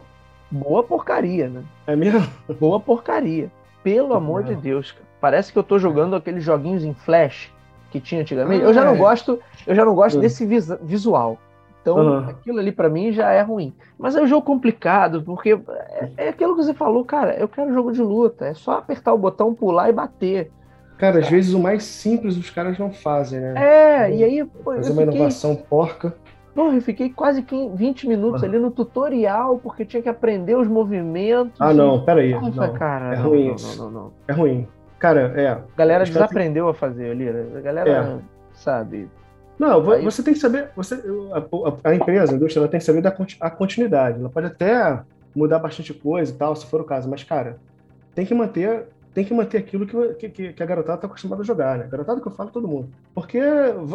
Boa porcaria, né? É mesmo? Boa porcaria. Pelo é amor de Deus, cara. Parece que eu tô jogando aqueles joguinhos em flash que tinha antigamente. Ah, eu já não é. gosto, eu já não gosto uhum. desse vis visual. Então, uhum. aquilo ali para mim já é ruim. Mas é um jogo complicado, porque é, é, aquilo que você falou, cara. Eu quero jogo de luta. É só apertar o botão, pular e bater. Cara, às vezes o mais simples os caras não fazem, né? É, e aí. Pô, Fazer uma fiquei... inovação porca. Porra, eu fiquei quase 20 minutos uhum. ali no tutorial, porque tinha que aprender os movimentos. Ah, não, peraí. Não, cara, é ruim não, isso. Não, não, não, É ruim. Cara, é. A galera desaprendeu a fazer ali. A galera, é. sabe, não, Aí... você tem que saber, você, a, a, empresa, a indústria, ela tem que saber da a continuidade. Ela pode até mudar bastante coisa e tal, se for o caso, mas, cara, tem que manter, tem que manter aquilo que, que, que a garotada está acostumada a jogar, né? Garotada que eu falo todo mundo. Porque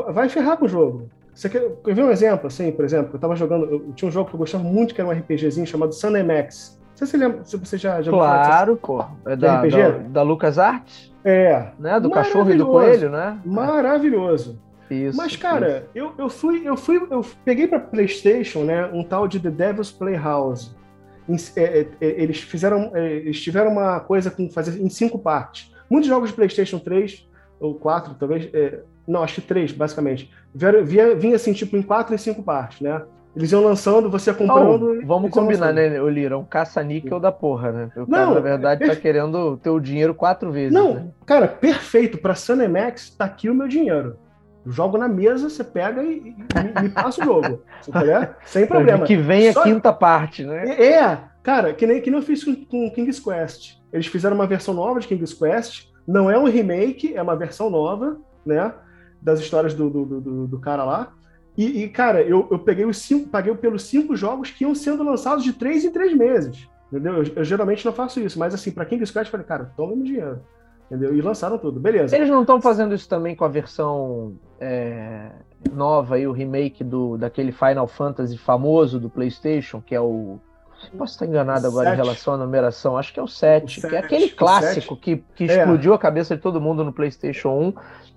vai ferrar com o jogo. Você quer, quer ver um exemplo, assim, por exemplo? Eu tava jogando, eu tinha um jogo que eu gostava muito, que era um RPGzinho chamado Sun Max. Você se lembra, se você já, já Claro, pô. É da, RPG? da, da LucasArts? É. Né? Do cachorro e do coelho, né? Maravilhoso. Isso, Mas, cara, isso. Eu, eu fui, eu fui, eu peguei para PlayStation, né, um tal de The Devil's Playhouse. É, é, é, eles fizeram, eles tiveram uma coisa com fazer em cinco partes. Muitos jogos de PlayStation 3 ou 4, talvez, não, acho que 3, basicamente. Via, vinha assim, tipo, em quatro e cinco partes, né? Eles iam lançando, você comprando. Oh, vamos combinar, né, Olira? Um caça-níquel da porra, né? O cara, não, na verdade, tá querendo ter o dinheiro quatro vezes. Não, né? cara, perfeito. Pra Sunemax, tá aqui o meu dinheiro. Eu jogo na mesa, você pega e, e me passa o jogo. *laughs* Sem problema. Que vem Só... a quinta parte, né? É, cara, que nem, que nem eu fiz com, com King's Quest. Eles fizeram uma versão nova de King's Quest. Não é um remake, é uma versão nova, né? Das histórias do, do, do, do cara lá. E, e, cara, eu, eu peguei os cinco, paguei pelos cinco jogos que iam sendo lançados de três em três meses. Entendeu? Eu, eu geralmente não faço isso, mas assim, para King's Quest, eu falei, cara, toma meu dinheiro. Entendeu? E lançaram tudo, beleza. Eles não estão fazendo isso também com a versão é, nova aí, o remake do, daquele Final Fantasy famoso do PlayStation, que é o. Posso estar enganado agora em relação à numeração? Acho que é o 7, o 7 que é aquele clássico que, que é. explodiu a cabeça de todo mundo no PlayStation 1.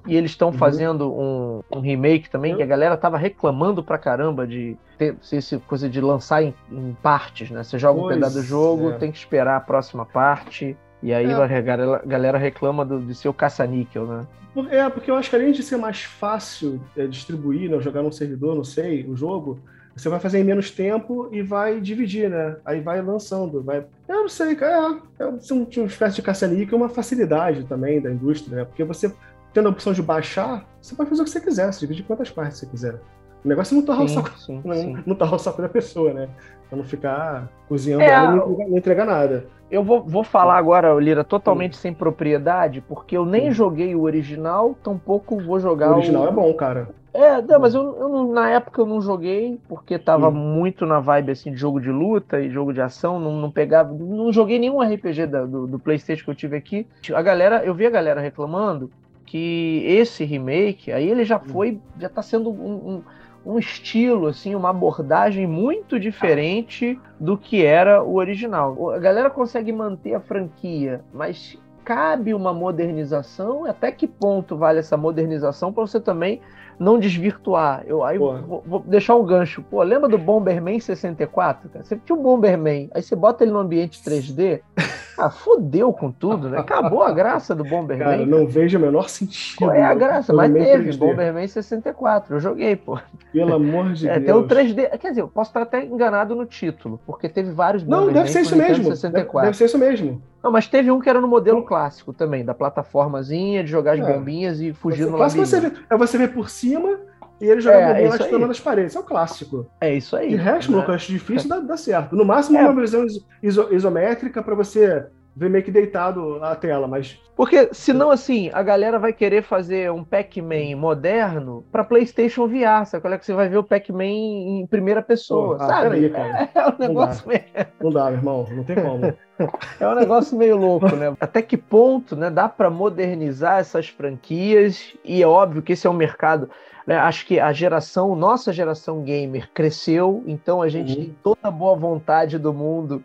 E eles estão uhum. fazendo um, um, remake também, que a galera tava reclamando pra caramba de ter essa coisa de lançar em, em partes, né? Você joga pois um pedaço do jogo, é. tem que esperar a próxima parte. E aí é. a galera, reclama do, do seu caça-níquel, né? É, porque eu acho que além de ser mais fácil é, distribuir, né, jogar num servidor, não sei, o jogo, você vai fazer em menos tempo e vai dividir, né? Aí vai lançando, vai... Eu não sei, é, é uma espécie de caça-níquel, uma facilidade também da indústria, né? Porque você tendo a opção de baixar, você pode fazer o que você quiser, você divide quantas partes você quiser. O negócio é não torrar o saco, sim, não, sim. não torrar o saco da pessoa, né? Pra não ficar cozinhando é, ela e não entregar, não entregar, nada. Eu vou, vou falar agora, Lira, totalmente sim. sem propriedade, porque eu nem joguei o original, tampouco vou jogar o... original o... é bom, cara. É, não, mas eu, eu, na época eu não joguei, porque tava hum. muito na vibe assim de jogo de luta e jogo de ação, não, não pegava, não joguei nenhum RPG da, do, do Playstation que eu tive aqui. A galera, eu vi a galera reclamando que esse remake, aí ele já hum. foi, já tá sendo um, um, um estilo, assim, uma abordagem muito diferente do que era o original. A galera consegue manter a franquia, mas cabe uma modernização? Até que ponto vale essa modernização para você também não desvirtuar. Eu aí vou, vou, deixar um gancho. Pô, lembra do Bomberman 64? Cara? Você tinha um Bomberman, aí você bota ele no ambiente 3D, *laughs* ah, fodeu com tudo, né? Acabou a graça do Bomberman. Cara, não vejo o menor sentido. Qual é a graça? Mas teve 3D. Bomberman 64, eu joguei, pô. Pelo amor de *laughs* é, Deus. Tem o 3D, quer dizer, eu posso estar até enganado no título, porque teve vários Não, Bomberman deve ser isso mesmo. 64. Deve, deve ser isso mesmo. Não, mas teve um que era no modelo clássico também, da plataformazinha, de jogar as é. bombinhas e fugir no labirinto. Você vê, é você ver por cima e ele joga é, bombinha é lá nas paredes. É o clássico. É isso aí. De resto, né? acho difícil, dá, dá certo. No máximo, é. uma visão iso, isométrica para você ver meio que deitado a tela, mas. Porque senão, assim, a galera vai querer fazer um Pac-Man moderno para PlayStation VR, sabe? Qual é que você vai ver o Pac-Man em primeira pessoa, Pô, ah, sabe? Cara. É, *laughs* é um negócio não meio. Não dá, meu irmão, não tem como. *laughs* é um negócio meio louco, né? Até que ponto, né, dá para modernizar essas franquias? E é óbvio que esse é um mercado. Né? Acho que a geração, nossa geração gamer cresceu, então a gente uhum. tem toda a boa vontade do mundo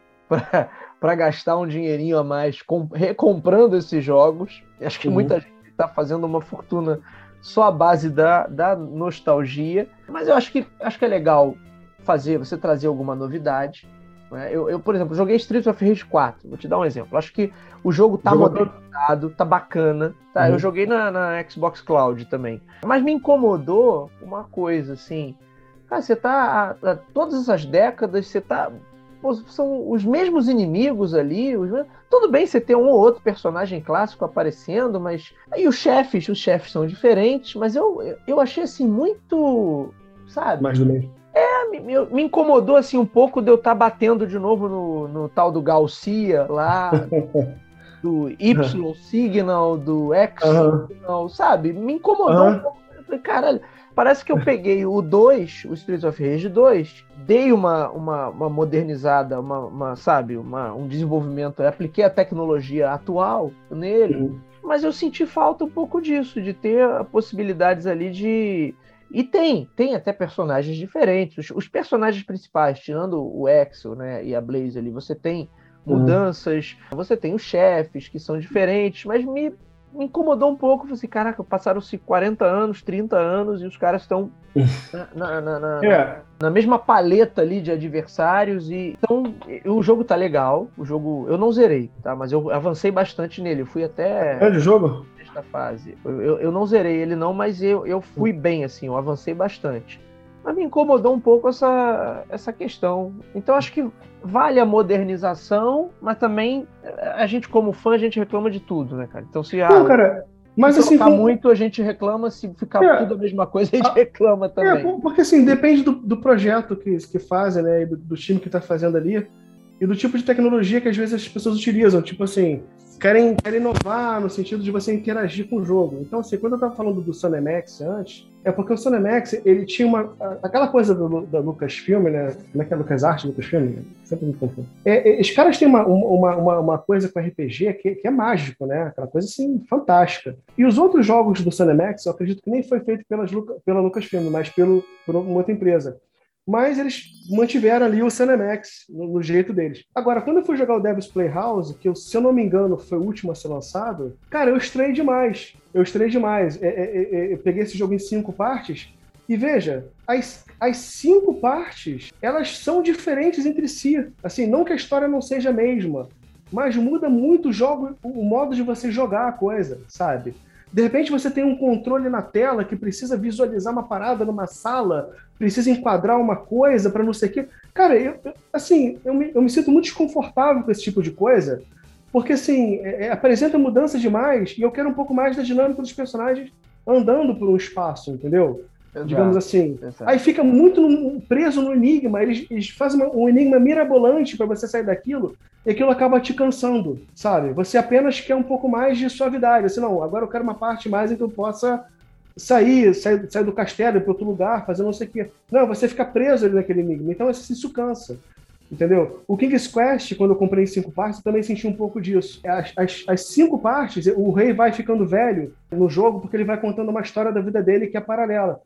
para gastar um dinheirinho a mais com, recomprando esses jogos. Acho que uhum. muita gente está fazendo uma fortuna só à base da, da nostalgia. Mas eu acho que, acho que é legal fazer, você trazer alguma novidade. Né? Eu, eu, por exemplo, joguei Street of Rage 4. Vou te dar um exemplo. Acho que o jogo tá Jogou modernizado, tá bacana. Tá? Uhum. Eu joguei na, na Xbox Cloud também. Mas me incomodou uma coisa, assim. Cara, você tá. Há, há todas essas décadas, você tá são os mesmos inimigos ali. Os... Tudo bem você ter um ou outro personagem clássico aparecendo, mas. aí os chefes, os chefes são diferentes, mas eu, eu achei assim muito. Sabe? Mais do mesmo. É, me, me, incomodou assim um pouco de eu estar tá batendo de novo no, no tal do Garcia lá. *laughs* do Y Signal, do X Signal, uhum. sabe? Me incomodou uhum. um pouco. Eu falei, caralho, Parece que eu peguei o 2, o Streets of Rage 2, dei uma, uma, uma modernizada, uma, uma, sabe, uma, um desenvolvimento, apliquei a tecnologia atual nele, uhum. mas eu senti falta um pouco disso, de ter possibilidades ali de. E tem, tem até personagens diferentes. Os, os personagens principais, tirando o Exo né, e a Blaze ali, você tem uhum. mudanças, uhum. você tem os chefes que são diferentes, mas me me incomodou um pouco. Falei assim, caraca, passaram-se 40 anos, 30 anos e os caras estão na, na, na, é. na, mesma paleta ali de adversários. e Então, o jogo tá legal. O jogo, eu não zerei, tá? Mas eu avancei bastante nele. Eu fui até. É de jogo? Esta fase. Eu, eu, eu, não zerei ele, não, mas eu, eu fui bem, assim, eu avancei bastante. Mas me incomodou um pouco essa, essa questão. Então, acho que vale a modernização, mas também a gente, como fã, a gente reclama de tudo, né, cara? Então, se Não, cara, mas se assim, como... muito, a gente reclama, se ficar é, tudo a mesma coisa, a gente a... reclama é, também. É, porque assim, depende do, do projeto que, que fazem, né? E do, do time que está fazendo ali, e do tipo de tecnologia que às vezes as pessoas utilizam. Tipo assim, querem, querem inovar no sentido de você interagir com o jogo. Então, assim, quando eu estava falando do Sonemax antes, é porque o Sonemax, ele tinha uma... Aquela coisa do, da Lucasfilm, né? Como é que é Lucas Art, Lucasfilm? Sempre me confundo. É, é, os caras têm uma, uma, uma, uma coisa com RPG que, que, é mágico, né? Aquela coisa, assim, fantástica. E os outros jogos do Sonemax, eu acredito que nem foi feito pelas, pela Lucasfilm, mas pelo, por uma outra empresa mas eles mantiveram ali o Cinemax no, no, jeito deles. Agora, quando eu fui jogar o Devil's Playhouse, que eu, se eu não me engano foi o último a ser lançado, cara, eu estranhei demais. Eu estranhei demais. É, é, é, é, eu peguei esse jogo em cinco partes e veja, as, as cinco partes, elas são diferentes entre si. Assim, não que a história não seja a mesma, mas muda muito o jogo, o modo de você jogar a coisa, sabe? De repente você tem um controle na tela que precisa visualizar uma parada numa sala, precisa enquadrar uma coisa para não sei o quê. Cara, eu, assim, eu me, eu me sinto muito desconfortável com esse tipo de coisa, porque assim, é, é, apresenta mudança demais e eu quero um pouco mais da dinâmica dos personagens andando por um espaço, entendeu? Exato, digamos assim. Exato. Aí fica muito no, preso no enigma, eles, eles fazem uma, um enigma mirabolante para você sair daquilo, e aquilo acaba te cansando, sabe? Você apenas quer um pouco mais de suavidade, assim, não, agora eu quero uma parte mais em que eu possa sair, sair, sair do castelo, para outro lugar, fazer não sei o quê. Não, você fica preso ali naquele enigma, então isso cansa. Entendeu? O King's Quest, quando eu comprei em cinco partes, eu também senti um pouco disso. As, as, as, cinco partes, o rei vai ficando velho no jogo porque ele vai contando uma história da vida dele que é paralela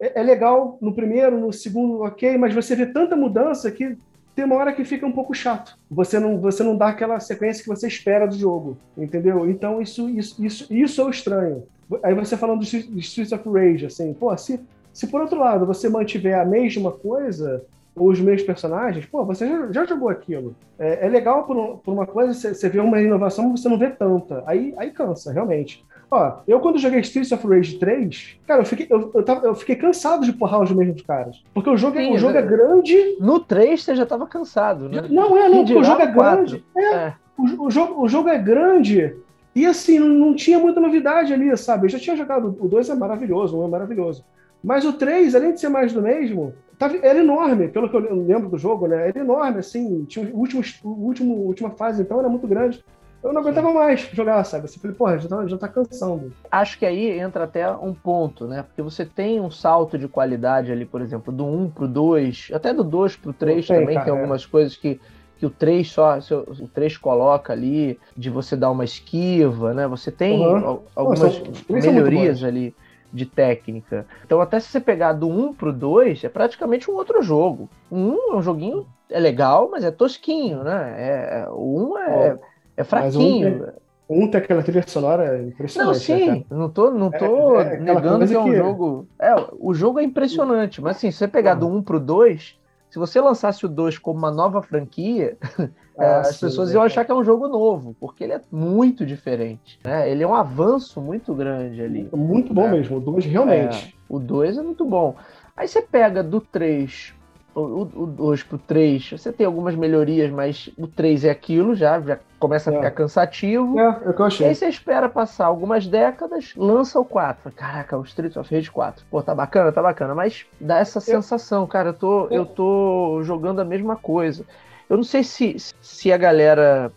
é, é legal no primeiro, no segundo, ok, mas você vê tanta mudança que tem uma hora que fica um pouco chato. Você não, você não dá aquela sequência que você espera do jogo, entendeu? Então isso, isso, isso, isso é o estranho. Aí você falando de Streets of Rage, assim, pô, se, se por outro lado você mantiver a mesma coisa, ou os mesmos personagens, pô, você já, já jogou aquilo. É, é legal por, por, uma coisa, você vê uma inovação, mas você não vê tanta. Aí, aí cansa, realmente. Ó, eu quando joguei Streets of Rage 3, cara, eu fiquei, eu, eu, tava, eu fiquei cansado de porrar os mesmos caras. Porque o jogo, é, Sim, o jogo é grande. No 3 você já tava cansado, né? Não, é, não, porque o jogo é grande. É, é. O, o, jogo, o jogo é grande. E assim, não, não, tinha muita novidade ali, sabe? Eu já tinha jogado. O 2 é maravilhoso, o 1 é maravilhoso. Mas o 3, além de ser mais do mesmo, tava, era enorme, pelo que eu lembro do jogo, né? Era enorme, assim. Tinha o último, o último, última fase, então, era muito grande eu não aguentava mais jogar, sabe? Você falei, porra, já tá, já tá cansando. Acho que aí entra até um ponto, né? Porque você tem um salto de qualidade ali, por exemplo, do 1 pro 2, até do 2 pro 3 tem, também, cara, tem é. algumas é. coisas que, que o 3 só, o 3 coloca ali, de você dar uma esquiva, né? Você tem uhum. algumas melhorias ali de técnica. Então, até se você pegar do 1 pro 2, é praticamente um outro jogo. O 1 é um joguinho, é legal, mas é tosquinho, né? É, o 1 é. Oh é fraquinho. Um, um tem aquela trilha sonora impressionante. Não, sim, né, não tô, não tô é, é negando que é um que... jogo. É, o jogo é impressionante, mas assim, se você pegar do 1 um pro 2, se você lançasse o 2 como uma nova franquia, *laughs* ah, as sim, pessoas iam achar que é um jogo novo, porque ele é muito diferente. Né? Ele é um avanço muito grande ali. Muito bom é. mesmo, o 2 realmente. É, o 2 é muito bom. Aí você pega do 3 o 2 pro 3, você tem algumas melhorias, mas o 3 é aquilo, já, já começa a ficar é. cansativo. É, é o que eu achei. E aí você espera passar algumas décadas, lança o 4. Caraca, o Streets of Rage 4. Pô, tá bacana, tá bacana, mas dá essa sensação, cara, eu tô, eu tô jogando a mesma coisa. Eu não sei se, se a galera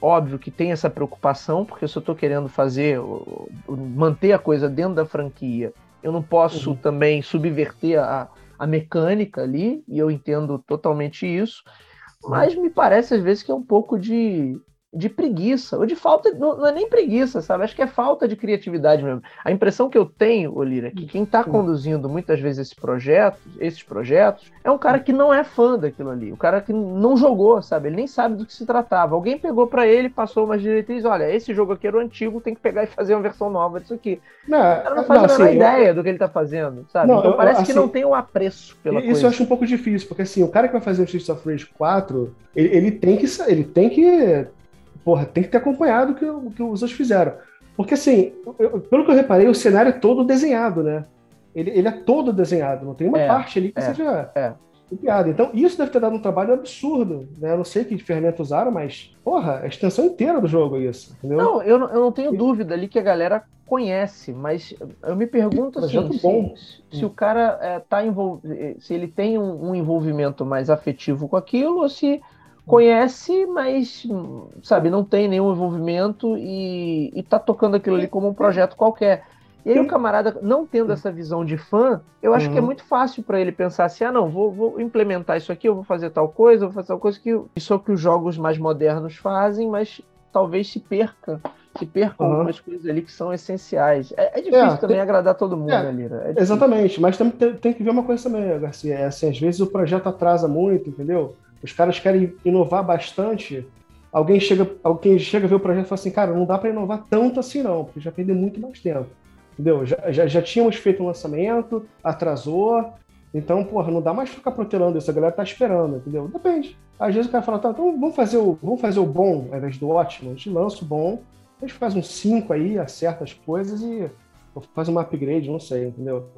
óbvio que tem essa preocupação, porque se eu estou querendo fazer, manter a coisa dentro da franquia, eu não posso uhum. também subverter a, a mecânica ali, e eu entendo totalmente isso, mas me parece às vezes que é um pouco de, de preguiça, ou de falta, não, não, é nem preguiça, sabe? Acho que é falta de criatividade mesmo. A impressão que eu tenho, Olira, é que quem está conduzindo muitas vezes esse projeto, esses projetos, é um cara que não é fã daquilo ali, o cara que não jogou, sabe? Ele nem sabe do que se tratava. Alguém pegou para ele, passou umas diretrizes, olha, esse jogo aqui era o antigo, tem que pegar e fazer uma versão nova disso aqui. Não, o cara não faz não, a menor assim, ideia eu... do que ele está fazendo, sabe? Não, então parece eu, assim, que não tem o um apreço pela isso coisa. Isso eu acho um pouco difícil, porque assim, o cara que vai fazer o Streets of Rage 4, ele, ele tem que ele tem que porra, tem que ter acompanhado o que, o que os outros fizeram. Porque, assim, eu, pelo que eu reparei, o cenário é todo desenhado, né? Ele, ele é todo desenhado, não tem uma é, parte ali que é, seja é. piada. Então, isso deve ter dado um trabalho absurdo, né? Eu não sei que ferramenta usaram, mas, porra, a extensão inteira do jogo é isso, entendeu? Não, eu, eu não tenho dúvida ali que a galera conhece, mas eu me pergunto assim, se, se, o cara é, tá envolvido, se ele tem um, um envolvimento mais afetivo com aquilo, ou se conhece, mas, sabe, não tem nenhum envolvimento e, e tá tocando aquilo ali como um projeto qualquer. E aí o camarada, não tendo essa visão de fã, eu acho uhum. que é uhum. muito fácil para ele pensar assim, ah, não, vou, vou, implementar isso aqui, eu vou fazer tal coisa, vou fazer tal coisa que isso é o que os jogos mais modernos fazem, mas talvez se perca, se percam uhum. algumas coisas ali que são essenciais. É, é difícil é, também tem... agradar todo mundo, é, né, Lira? É exatamente, mas tem, tem, que ver uma coisa também, Garcia, é assim, às vezes o projeto atrasa muito, entendeu? Os caras querem inovar bastante, alguém chega, alguém chega a ver o projeto e fala assim, cara, não dá para inovar tanto assim não, porque já perdeu muito mais tempo. Entendeu? Já, já, já tínhamos feito um lançamento, atrasou, então, porra, não dá mais ficar protelando isso, a galera tá esperando, entendeu? Depende. Às vezes o cara fala, tá, então vamos fazer o, vamos fazer o bom ao invés do ótimo. A gente lança o bom, a gente faz um 5 aí, acerta as coisas e faz uma upgrade, não sei, entendeu?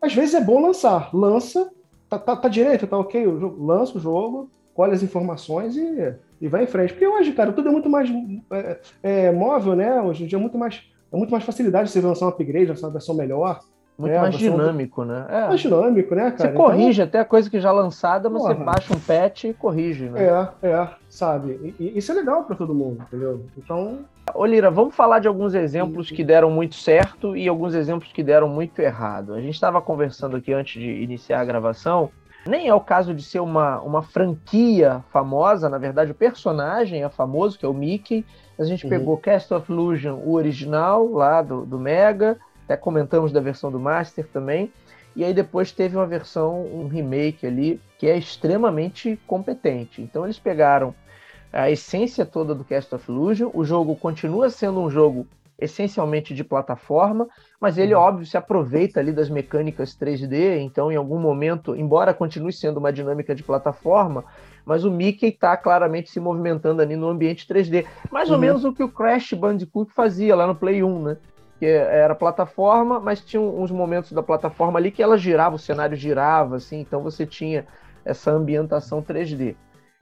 Às vezes é bom lançar. Lança, tá, tá, tá direito, tá ok, lança o jogo, colhe as informações e, e vai em frente. Porque hoje, cara, tudo é muito mais é, é, móvel, né? Hoje em dia é muito mais é muito mais facilidade você lançar um upgrade, lançar uma versão melhor. Muito é, mais dinâmico, né? É. Mais dinâmico, né, cara? Você corrige então, até a coisa que já lançada, mas porra. você baixa um patch e corrige, né? É, é, sabe? E, isso é legal para todo mundo, entendeu? Então. Ô, Lira, vamos falar de alguns exemplos que deram muito certo e alguns exemplos que deram muito errado. A gente estava conversando aqui antes de iniciar a gravação. Nem é o caso de ser uma, uma franquia famosa, na verdade, o personagem é famoso, que é o Mickey a gente uhum. pegou Cast of Illusion, o original, lá do, do Mega, até comentamos da versão do Master também. E aí depois teve uma versão, um remake ali, que é extremamente competente. Então eles pegaram a essência toda do Cast of Illusion. O jogo continua sendo um jogo essencialmente de plataforma, mas ele, uhum. óbvio, se aproveita ali das mecânicas 3D, então em algum momento, embora continue sendo uma dinâmica de plataforma, mas o Mickey está claramente se movimentando ali no ambiente 3D. Mais uhum. ou menos o que o Crash Bandicoot fazia lá no Play 1, né? Que era plataforma, mas tinha uns momentos da plataforma ali que ela girava, o cenário girava, assim, então você tinha essa ambientação 3D.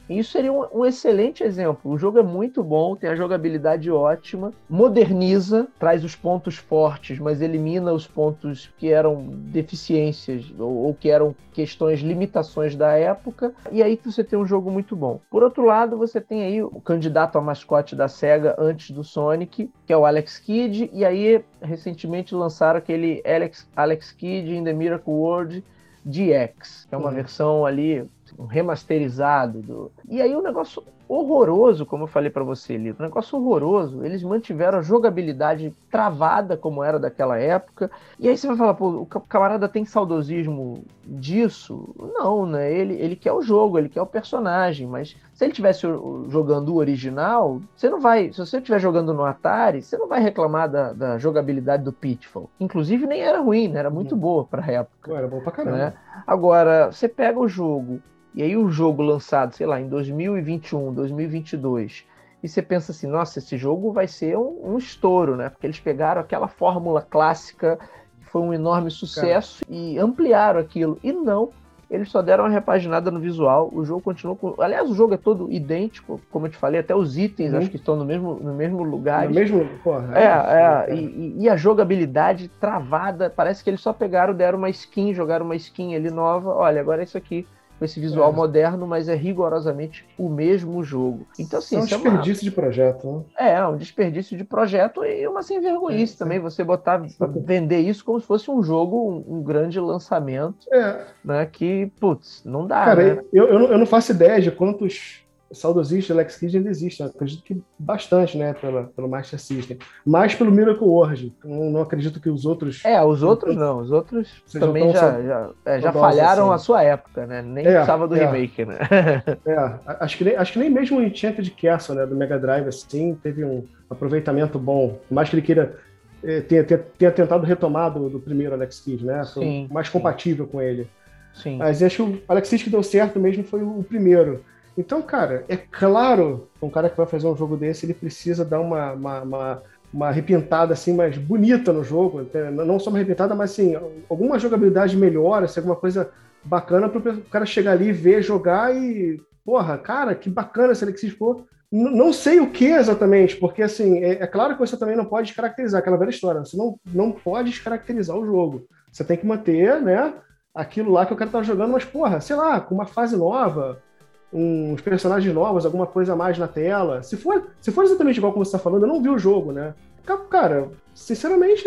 Isso seria um, um, excelente exemplo. O jogo é muito bom, tem a jogabilidade ótima, moderniza, traz os pontos fortes, mas elimina os pontos que eram deficiências ou, ou que eram questões, limitações da época. E aí você tem um jogo muito bom. Por outro lado, você tem aí o candidato a mascote da SEGA antes do Sonic, que é o Alex Kidd, e aí recentemente lançaram aquele Alex, Alex Kidd in the Miracle World DX, que é uma versão ali um remasterizado. Do... E aí o um negócio horroroso, como eu falei para você, Lito, um negócio horroroso. Eles mantiveram a jogabilidade travada como era daquela época. E aí você vai falar, pô, o camarada tem saudosismo disso? Não, né? Ele, ele quer o jogo, ele quer o personagem, mas se ele tivesse jogando o original, você não vai. Se você estiver jogando no Atari, você não vai reclamar da, da jogabilidade do Pitfall. Inclusive, nem era ruim, né? Era muito uhum. boa pra época. Era bom pra caramba. Né? Agora, você pega o jogo e aí o jogo lançado, sei lá, em 2021, 2022, e você pensa assim, nossa, esse jogo vai ser um, um estouro, né? Porque eles pegaram aquela fórmula clássica que foi um enorme sucesso Cara. e ampliaram aquilo. E não, eles só deram uma repaginada no visual. O jogo continua com. Aliás, o jogo é todo idêntico, como eu te falei, até os itens uhum. acho que estão no mesmo, no mesmo lugar. No mesmo. Porra, é, é, é e, e, a jogabilidade travada. Parece que eles só pegaram, deram uma skin, jogaram uma skin ali nova. Olha, agora é isso aqui com esse visual é. moderno, mas é rigorosamente o mesmo jogo. Então, assim, é um desperdício é uma... de projeto, né? É, um desperdício de projeto e uma sem vergonhice é, também. Você botar, vender isso como se fosse um jogo, um, um grande lançamento, é. né? Que, putz, não dá. Cara, né? eu, eu, eu não faço ideia de quantos saudosista Alex Kidd ainda existe. Acredito que bastante, né, pela, pelo Master System. Mais pelo Miracle World. Não, não acredito que os outros. É, os outros não. Os outros também já, já, é, já falharam assim. a sua época, né? Nem é, precisava do é. remake, né? *laughs* é, acho que, nem, acho que nem mesmo o Enchanted Castle, né, do Mega Drive, assim, teve um aproveitamento bom. Mais que ele queira. Eh, tenha, tenha, tenha tentado retomar do, do primeiro Alex Kidd, né? Sim, mais compatível com ele. Sim. Mas acho que o Alex Kidd que deu certo mesmo foi o primeiro. Então, cara, é claro um cara que vai fazer um jogo desse, ele precisa dar uma, uma, uma, uma assim mais bonita no jogo. Não só uma repintada, mas assim, alguma jogabilidade melhor, assim, alguma coisa bacana para o cara chegar ali, ver, jogar e. Porra, cara, que bacana esse Alexis for. Não sei o que exatamente, porque assim, é, é, claro que você também não pode descaracterizar aquela velha história. Você não, não pode descaracterizar o jogo. Você tem que manter, né, aquilo lá que o cara tá jogando, mas, porra, sei lá, com uma fase nova, uns personagens novos, alguma coisa a mais na tela. Se for, se for exatamente igual como você está falando, eu não vi o jogo, né? Cara, sinceramente,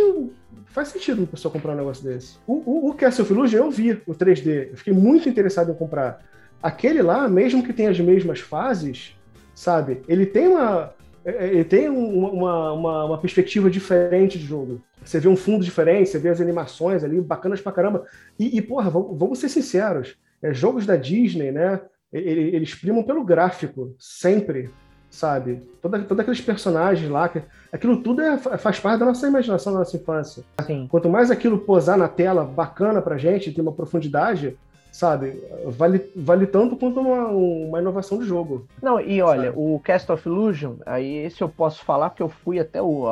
faz sentido uma pessoa comprar um negócio desse. O, o, o Castle of Illusion eu vi, o 3D. Eu fiquei muito interessado em comprar. Aquele lá, mesmo que tenha as mesmas fases, sabe? Ele tem uma. É, é, ele tem uma, uma, uma perspectiva diferente de jogo. Você vê um fundo diferente, você vê as animações ali, bacanas pra caramba. E, e porra, vamos ser sinceros. É, jogos da Disney, né? Eles primam pelo gráfico, sempre, sabe? Toda, todos aqueles personagens lá, aquilo tudo é, faz parte da nossa imaginação, da nossa infância. Sim. Quanto mais aquilo posar na tela bacana pra gente, ter uma profundidade, sabe? Vale, vale tanto quanto uma, uma inovação de jogo. Não, e olha, sabe? o Cast of Illusion, aí esse eu posso falar porque eu fui até o,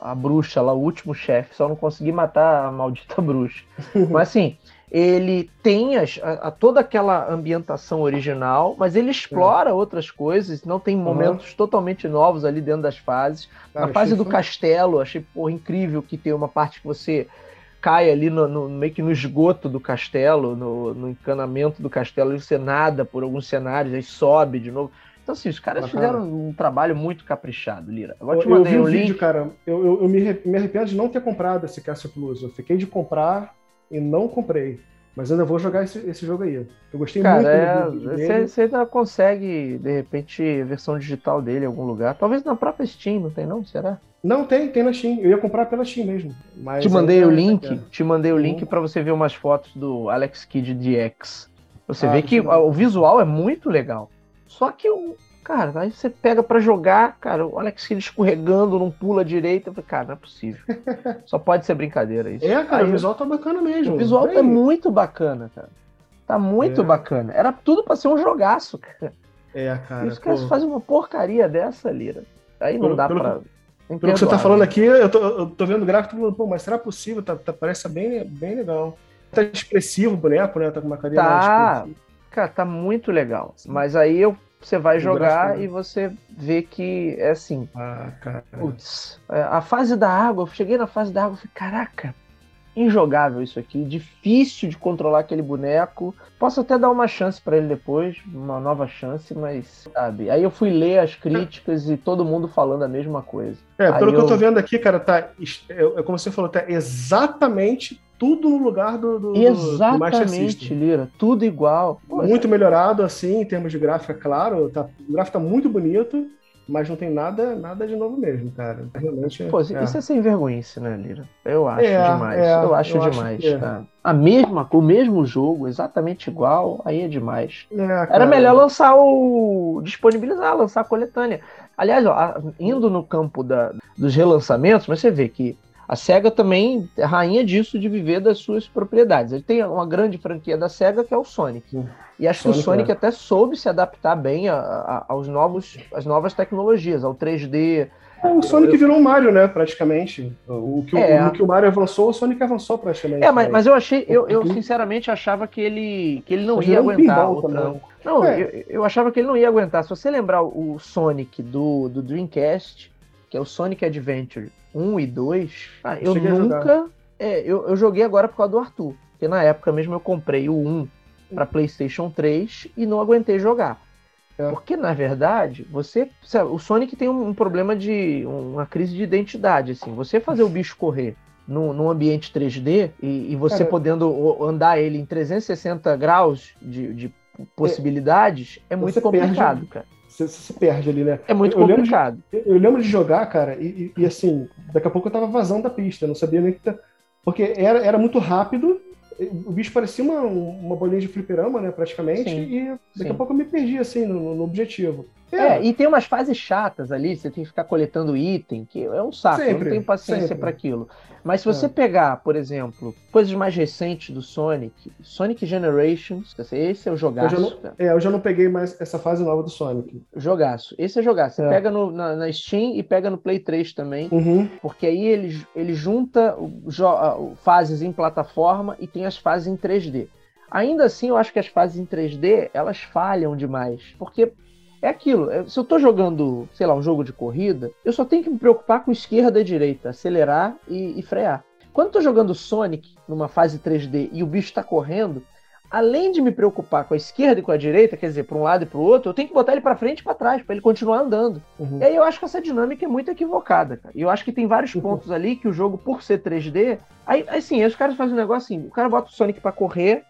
a, a bruxa lá, o último chefe, só não consegui matar a maldita *laughs* bruxa. Mas assim, ele tem as, a, a, toda aquela ambientação original, mas ele explora outras coisas, não tem momentos uhum. totalmente novos ali dentro das fases. Cara, Na fase do foi... castelo, achei porra, incrível que tem uma parte que você cai ali no, no, meio que no esgoto do castelo, no, no encanamento do castelo, e você nada por alguns cenários, aí sobe de novo. Então, assim, os caras fizeram um trabalho muito caprichado, Lira. Agora eu te mandei eu vi um link. vídeo, cara. Eu, eu, eu, me, me arrependo de não ter comprado esse Castle Plus. Eu fiquei de comprar e não comprei. Mas ainda vou jogar esse, esse jogo aí. Eu gostei Cara, muito é, dele. Você ainda consegue, de repente, versão digital dele em algum lugar. Talvez na própria Steam, não tem não? Será? Não, tem, tem na Steam. Eu ia comprar pela Steam mesmo. te mandei o link, te mandei o link para você ver umas fotos do Alex Kidd DX. Você ah, vê que o visual é muito legal. Só que o Cara, aí você pega para jogar, cara, o Alex Kidd escorregando, não pula direito. Eu falei, cara, não é possível. *laughs* Só pode ser brincadeira isso. É, cara, aí, o visual tá bacana mesmo. O visual tá muito bacana, cara. Tá muito é. bacana. Era tudo para ser um jogaço, cara. É, cara. E os caras fazem uma porcaria dessa, Lira. Aí não pelo, dá pelo, pra. Pelo que você tá falando aqui, eu tô, eu tô vendo o gráfico e tô falando, pô, mas será possível? Tá, tá, parece bem, bem legal. Tá expressivo o boneco, né? Tá com uma carinha tá. Cara, tá muito legal. Mas aí eu você vai jogar e você vê que é assim. Ah, cara. Putz, é, a fase da água, eu cheguei na fase da água e falei, caraca, injogável isso aqui, difícil de controlar aquele boneco. Posso até dar uma chance para ele depois, uma nova chance, mas sabe. Aí eu fui ler as críticas e todo mundo falando a mesma coisa. É, pelo Aí que eu... eu tô vendo aqui, cara, tá. É, é como você falou, tá exatamente tudo no lugar do, do, Exatamente, do Lira, tudo igual. muito melhorado, assim, em termos de gráfico, é claro. Tá, o gráfico tá muito bonito mas não tem nada nada de novo mesmo, cara. Realmente. Pô, é. isso é sem vergonha, né, Lira? Eu acho é, demais. É, eu acho eu demais. Acho tá? A mesma, o mesmo jogo, exatamente igual, aí é demais. É, Era melhor lançar o. disponibilizar, lançar a coletânea. Aliás, ó, indo no campo da, dos relançamentos, mas você vê que a SEGA também é rainha disso de viver das suas propriedades. Ele tem uma grande franquia da SEGA que é o Sonic. E acho Sonic, que o Sonic é. até soube se adaptar bem a, a, aos novos, às novas tecnologias, ao 3D. É, o Sonic eu... virou um Mario, né, praticamente. O que, é. o, o que o Mario avançou, o Sonic avançou praticamente. É, mas, mas eu achei, eu, eu sinceramente achava que ele, que ele não ia aguentar o tranco. Não, é. eu, eu achava que ele não ia aguentar. Se você lembrar o Sonic do, do Dreamcast, que é o Sonic Adventure 1 e 2, ah, eu nunca. É, eu, eu joguei agora por causa do Arthur. Porque na época mesmo eu comprei o 1 para PlayStation 3 e não aguentei jogar. É. Porque, na verdade, você. Sabe, o Sonic tem um, um, problema de. uma crise de identidade. assim. Você fazer o bicho correr num, num ambiente 3D e, e você Cara, podendo andar ele em 360 graus de, de possibilidades é, é muito complicado, perde, cara. Você se perde ali, né? É muito eu, complicado. Eu lembro, de, eu lembro de jogar, cara, e, e, e, assim, daqui a pouco eu tava vazando da pista, não sabia nem que. Tá... Porque era, era muito rápido o bicho parecia uma, uma bolinha de fliperama, né, praticamente, sim, e daqui sim. a pouco eu me perdi, assim, no, no objetivo. É. é. e tem umas fases chatas ali, você tem que ficar coletando item, que é um saco, sempre, eu não tenho paciência para aquilo. Mas se você é. pegar, por exemplo, coisas mais recentes do Sonic, Sonic Generations, esse é o jogaço. Eu não, é, eu já não peguei mais essa fase nova do Sonic. Jogaço. Esse é jogaço. Você é. pega no, na, na, Steam e pega no Play 3 também, uhum. porque aí ele, ele junta fases em plataforma e tem as fases em 3D. Ainda assim, eu acho que as fases em 3D, elas falham demais, porque é aquilo. É, se eu tô jogando, sei lá, um jogo de corrida, eu só tenho que me preocupar com esquerda e direita, acelerar e, e frear. Quando eu tô jogando Sonic numa fase 3D e o bicho tá correndo, além de me preocupar com a esquerda e com a direita, quer dizer, para um lado e para o outro, eu tenho que botar ele para frente e para trás, para ele continuar andando. Uhum. E aí eu acho que essa dinâmica é muito equivocada, cara. E eu acho que tem vários uhum. pontos ali que o jogo, por ser 3D, aí assim, os caras fazem um negócio assim, o cara bota o Sonic para correr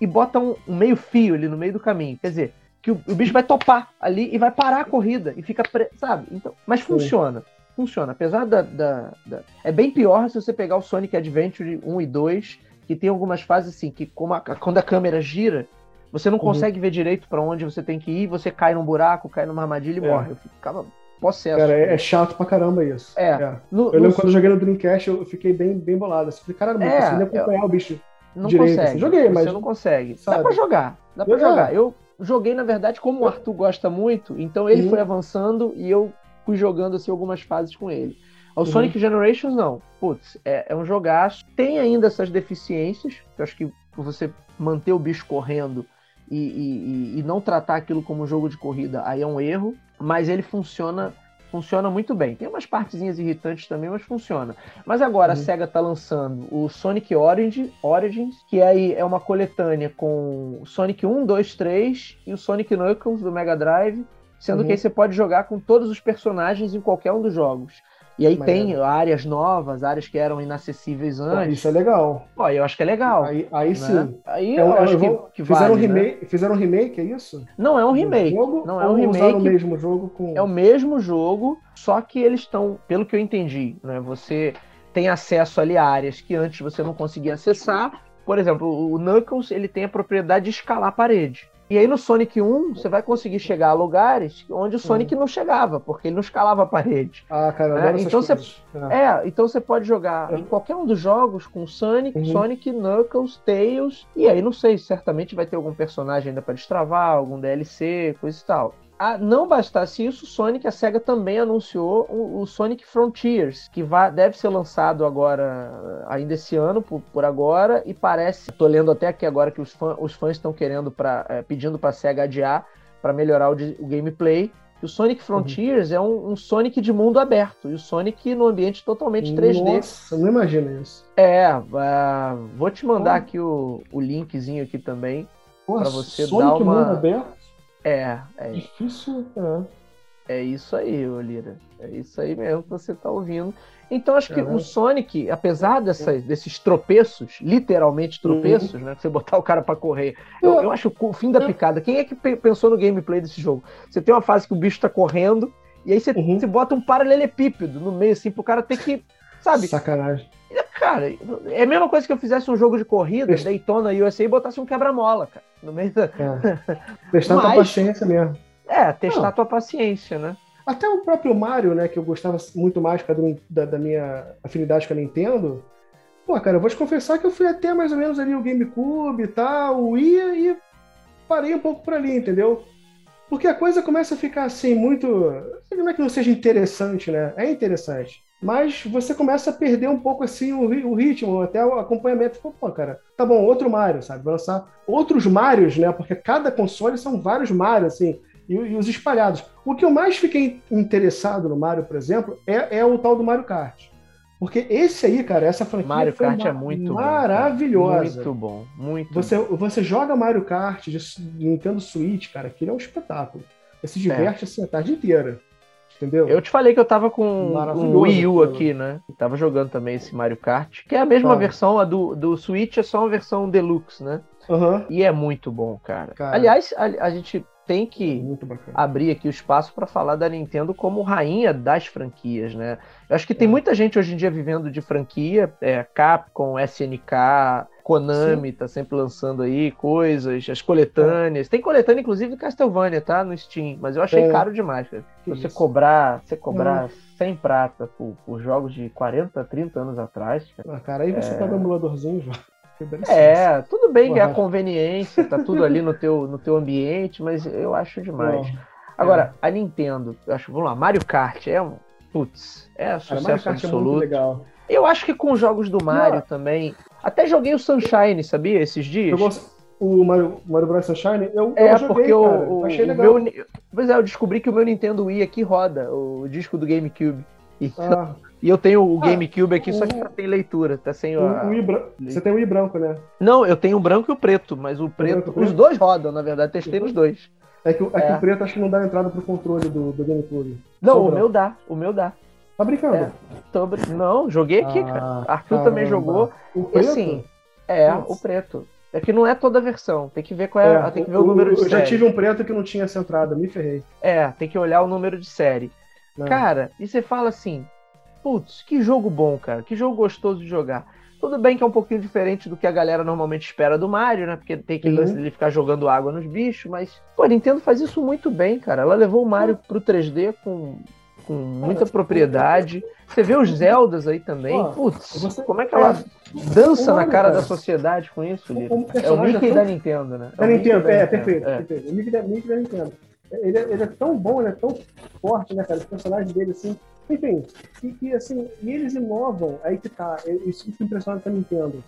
e bota um, um, meio fio ali no meio do caminho. Quer dizer, que o, o bicho vai topar ali e vai parar a corrida e fica, pre... sabe? Então, mas funciona. Funciona. Apesar da, da, da, É bem pior se você pegar o Sonic Adventure 1 e 2 que tem algumas fases assim, que a, quando a câmera gira, você não uhum. consegue ver direito para onde você tem que ir, você cai num buraco, cai numa armadilha e é. morre. Eu ficava possesso. Cara, é, é, chato pra caramba isso. É. é. No, eu lembro no... quando eu joguei no Dreamcast, eu fiquei bem, bem bolado. Assim, falei, caralho, não é, consigo acompanhar eu... o bicho não direito. Consegue. Assim. Joguei, mas. Você não consegue. Sabe? Dá pra jogar. Dá pra jogar. Eu joguei, na verdade, como o Arthur gosta muito, então ele uhum. foi avançando e eu fui jogando assim, algumas fases com ele. O uhum. Sonic Generations, não. Putz, é, é, um jogaço. Tem ainda essas deficiências. Eu acho que você manter o bicho correndo e, e, e, não tratar aquilo como um jogo de corrida, aí é um erro. Mas ele funciona funciona muito bem. Tem umas partezinhas irritantes também, mas funciona. Mas agora uhum. a SEGA tá lançando o Sonic Origin, Origins, que aí é uma coletânea com Sonic 1, 2, 3 e o Sonic Knuckles do Mega Drive, sendo uhum. que aí você pode jogar com todos os personagens em qualquer um dos jogos. E aí tem é. áreas novas, áreas que eram inacessíveis antes. Pô, isso é legal. Pô, eu acho que é legal. Aí, aí né? sim. Aí é eu, eu acho que, que fizeram, vale, um remake, né? fizeram um remake, é isso? Não é um remake. Não é um remake. o mesmo jogo com... É o mesmo jogo, só que eles estão, pelo que eu entendi, né? Você tem acesso ali a áreas que antes você não conseguia acessar. Por exemplo, o Knuckles ele tem a propriedade de escalar a parede. E aí no Sonic 1, você vai conseguir chegar a lugares onde o Sonic uhum. não chegava, porque ele não escalava a parede. Ah, cara, é, então você é. é. então você pode jogar é. em qualquer um dos jogos com Sonic, uhum. Sonic, Knuckles, Tails, e aí não sei, certamente vai ter algum personagem ainda para destravar, algum DLC, coisa e tal a, não bastasse isso, Sonic, a SEGA também anunciou o, o Sonic Frontiers, que vai, deve ser lançado agora, ainda esse ano, por, por agora, e parece, tô lendo até aqui agora que os, fã, os fãs estão querendo, pra, é, pedindo para a SEGA adiar, para melhorar o, o, gameplay, o Sonic uhum. Frontiers uhum. é um, um, Sonic de mundo aberto, e o Sonic no ambiente totalmente 3D. Nossa, não imagino isso. É, uh, vou te mandar aqui o, o linkzinho aqui também, para você Sonic dar uma... mundo aberto? É, é. Difícil, é. É isso aí, Olira. É isso aí mesmo que você está ouvindo. Então, acho que o Sonic, apesar desses tropeços, literalmente tropeços, uhum. né? Você botar o cara para correr, eu, eu, acho o fim da picada. Quem é que pensou no gameplay desse jogo? Você tem uma fase que o bicho está correndo, e aí você, uhum. você bota um paralelepípedo no meio, assim, pro cara ter que. Sabe? Sacanagem. Cara, é a mesma coisa que eu fizesse um jogo de corrida, Test... Daytona USA e botasse um quebra-mola, cara. No meio da. É. Testar Mas... tua paciência mesmo. É, testar Não. tua paciência, né? Até o próprio Mario, né, que eu gostava muito mais da, da minha afinidade com a Nintendo. Pô, cara, eu vou te confessar que eu fui até mais ou menos ali o GameCube e tal, o Wii, e parei um pouco por ali, entendeu? Porque a coisa começa a ficar assim, muito. Não é que não seja interessante, né? É interessante mas você começa a perder um pouco assim o, o ritmo, até o acompanhamento. Pô, cara, tá bom, outro Mario, sabe? Vai lançar outros Marios, né? Porque cada console são vários Marios, assim, e, e, os espalhados. O que eu mais fiquei interessado no Mario, por exemplo, é, é o tal do Mario Kart. Porque esse aí, cara, essa franquia Mario Kart é muito maravilhosa. Bom, muito bom, muito você, bom. Você joga Mario Kart de Nintendo Switch, cara, que é um espetáculo. Você se diverte é. assim a tarde inteira. Entendeu? Eu te falei que eu tava com o Wii U aqui, né? E tava jogando também esse Mario Kart, que é a mesma ah. versão, a do, do Switch é só uma versão deluxe, né? Uhum. E é muito bom, cara. cara. Aliás, a, a, gente tem que abrir aqui o espaço para falar da Nintendo como rainha das franquias, né? Eu acho que tem é. muita gente hoje em dia vivendo de franquia, é, Capcom, SNK, Konami Sim. tá sempre lançando aí coisas, as coletâneas. É. Tem coletânea, inclusive, de Castlevania, tá? No Steam. Mas eu achei é. caro demais, cara. Você cobrar, você cobrar 100 prata por, por, jogos de 40, 30 anos atrás. Cara, ah, cara aí você é... pega um emuladorzinho já. É, tudo bem que é a conveniência, tá tudo ali no teu, no teu ambiente, mas eu acho demais. Agora, é. a Nintendo, eu acho, vamos lá, Mario Kart é um. Putz, é sucesso absoluto. É eu acho que com os jogos do Mario Não. também, até joguei o Sunshine, sabia? Esses dias. o Mario, Mario Bros. Sunshine? Eu, é, eu joguei, porque o, o, achei legal. Meu, pois é, eu descobri que o meu Nintendo Wii aqui roda, o disco do GameCube. ah, E eu tenho o GameCube aqui, só que só tem leitura, tá sem O, a... o I bran- Você tem o I branco, né? Não, eu tenho o branco e o preto, mas o preto. Os dois rodam, na verdade, testei nos dois. É que, o- é que É. o preto acho que não dá entrada pro controle do, do GameCube. Não, o branco. meu dá, o meu dá. Tá brincando? É. Tô Não, joguei aqui, Ah, cara. Arthur também caramba. jogou. O E preto? assim, é, Putz. o preto. É que não é toda a versão, tem que ver qual é, É, tem que ver o número de Eu já série. tive um preto que não tinha essa entrada, me ferrei. É, tem que olhar o número de série. né? Cara, e você fala assim, putz, que jogo bom, cara, que jogo gostoso de jogar. Tudo bem que é um pouquinho diferente do que a galera normalmente espera do Mario, né? Porque tem que lance dele ficar jogando água nos bichos, mas, pô, a Nintendo faz isso muito bem, cara. Ela levou o Mario pro 3D com, com muita propriedade. Você vê os Zeldas aí também. Putz, você- como é que ela é, dança na cara cara, da sociedade com isso, Lito? É o Mickey é tão- da Nintendo, né? Da Nintendo, da é, Nintendo. perfeito. É. perfeito. O Mickey da, Mickey da Nintendo. Ele, é- ele é tão bom, ele é tão forte, né, cara? Os personagens dele, assim. Enfim, e, que, assim, e eles inovam, aí que tá. Isso que impressiona com a Nintendo.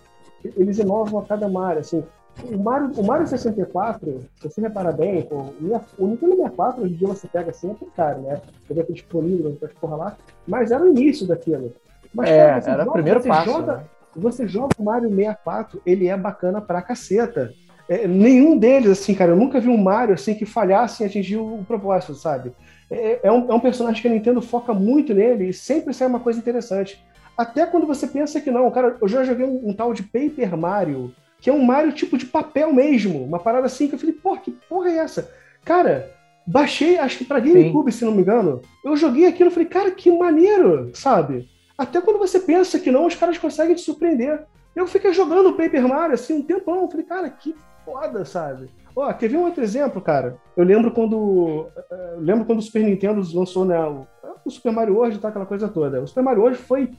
Eles inovam a cada Mario, assim. O Mario, o Mario 64, se você reparar bem, pô, o o Nintendo 64, hoje em dia você pega assim, é por caro, né? Você vê disponível, aquelas porra lá, mas era o início daquilo. Mas, É, cara, era o joga- primeiro você passo, Joga, né? Você joga o Mario 64, ele é bacana pra caceta. É, nenhum deles, assim, cara, eu nunca vi um Mario assim que falhasse em atingir o propósito, sabe? É, é um, é um personagem que a Nintendo foca muito nele e sempre sai uma coisa interessante. Até quando você pensa que não, cara, eu já joguei um, um tal de Paper Mario, que é um Mario tipo de papel mesmo, uma parada assim que eu falei, porra, que porra é essa? Cara, baixei, acho que pra GameCube, se não me engano, eu joguei aquilo e falei, cara, que maneiro, sabe? Até quando você pensa que não, os caras conseguem te surpreender. Eu fiquei jogando Paper Mario assim um tempão. Eu falei, cara, que foda, sabe? Ó, quer ver um outro exemplo, cara? Eu lembro quando. eh, Eu lembro quando o Super Nintendo lançou né, o, o Super Mario World tal, aquela coisa toda. O Super Mario World foi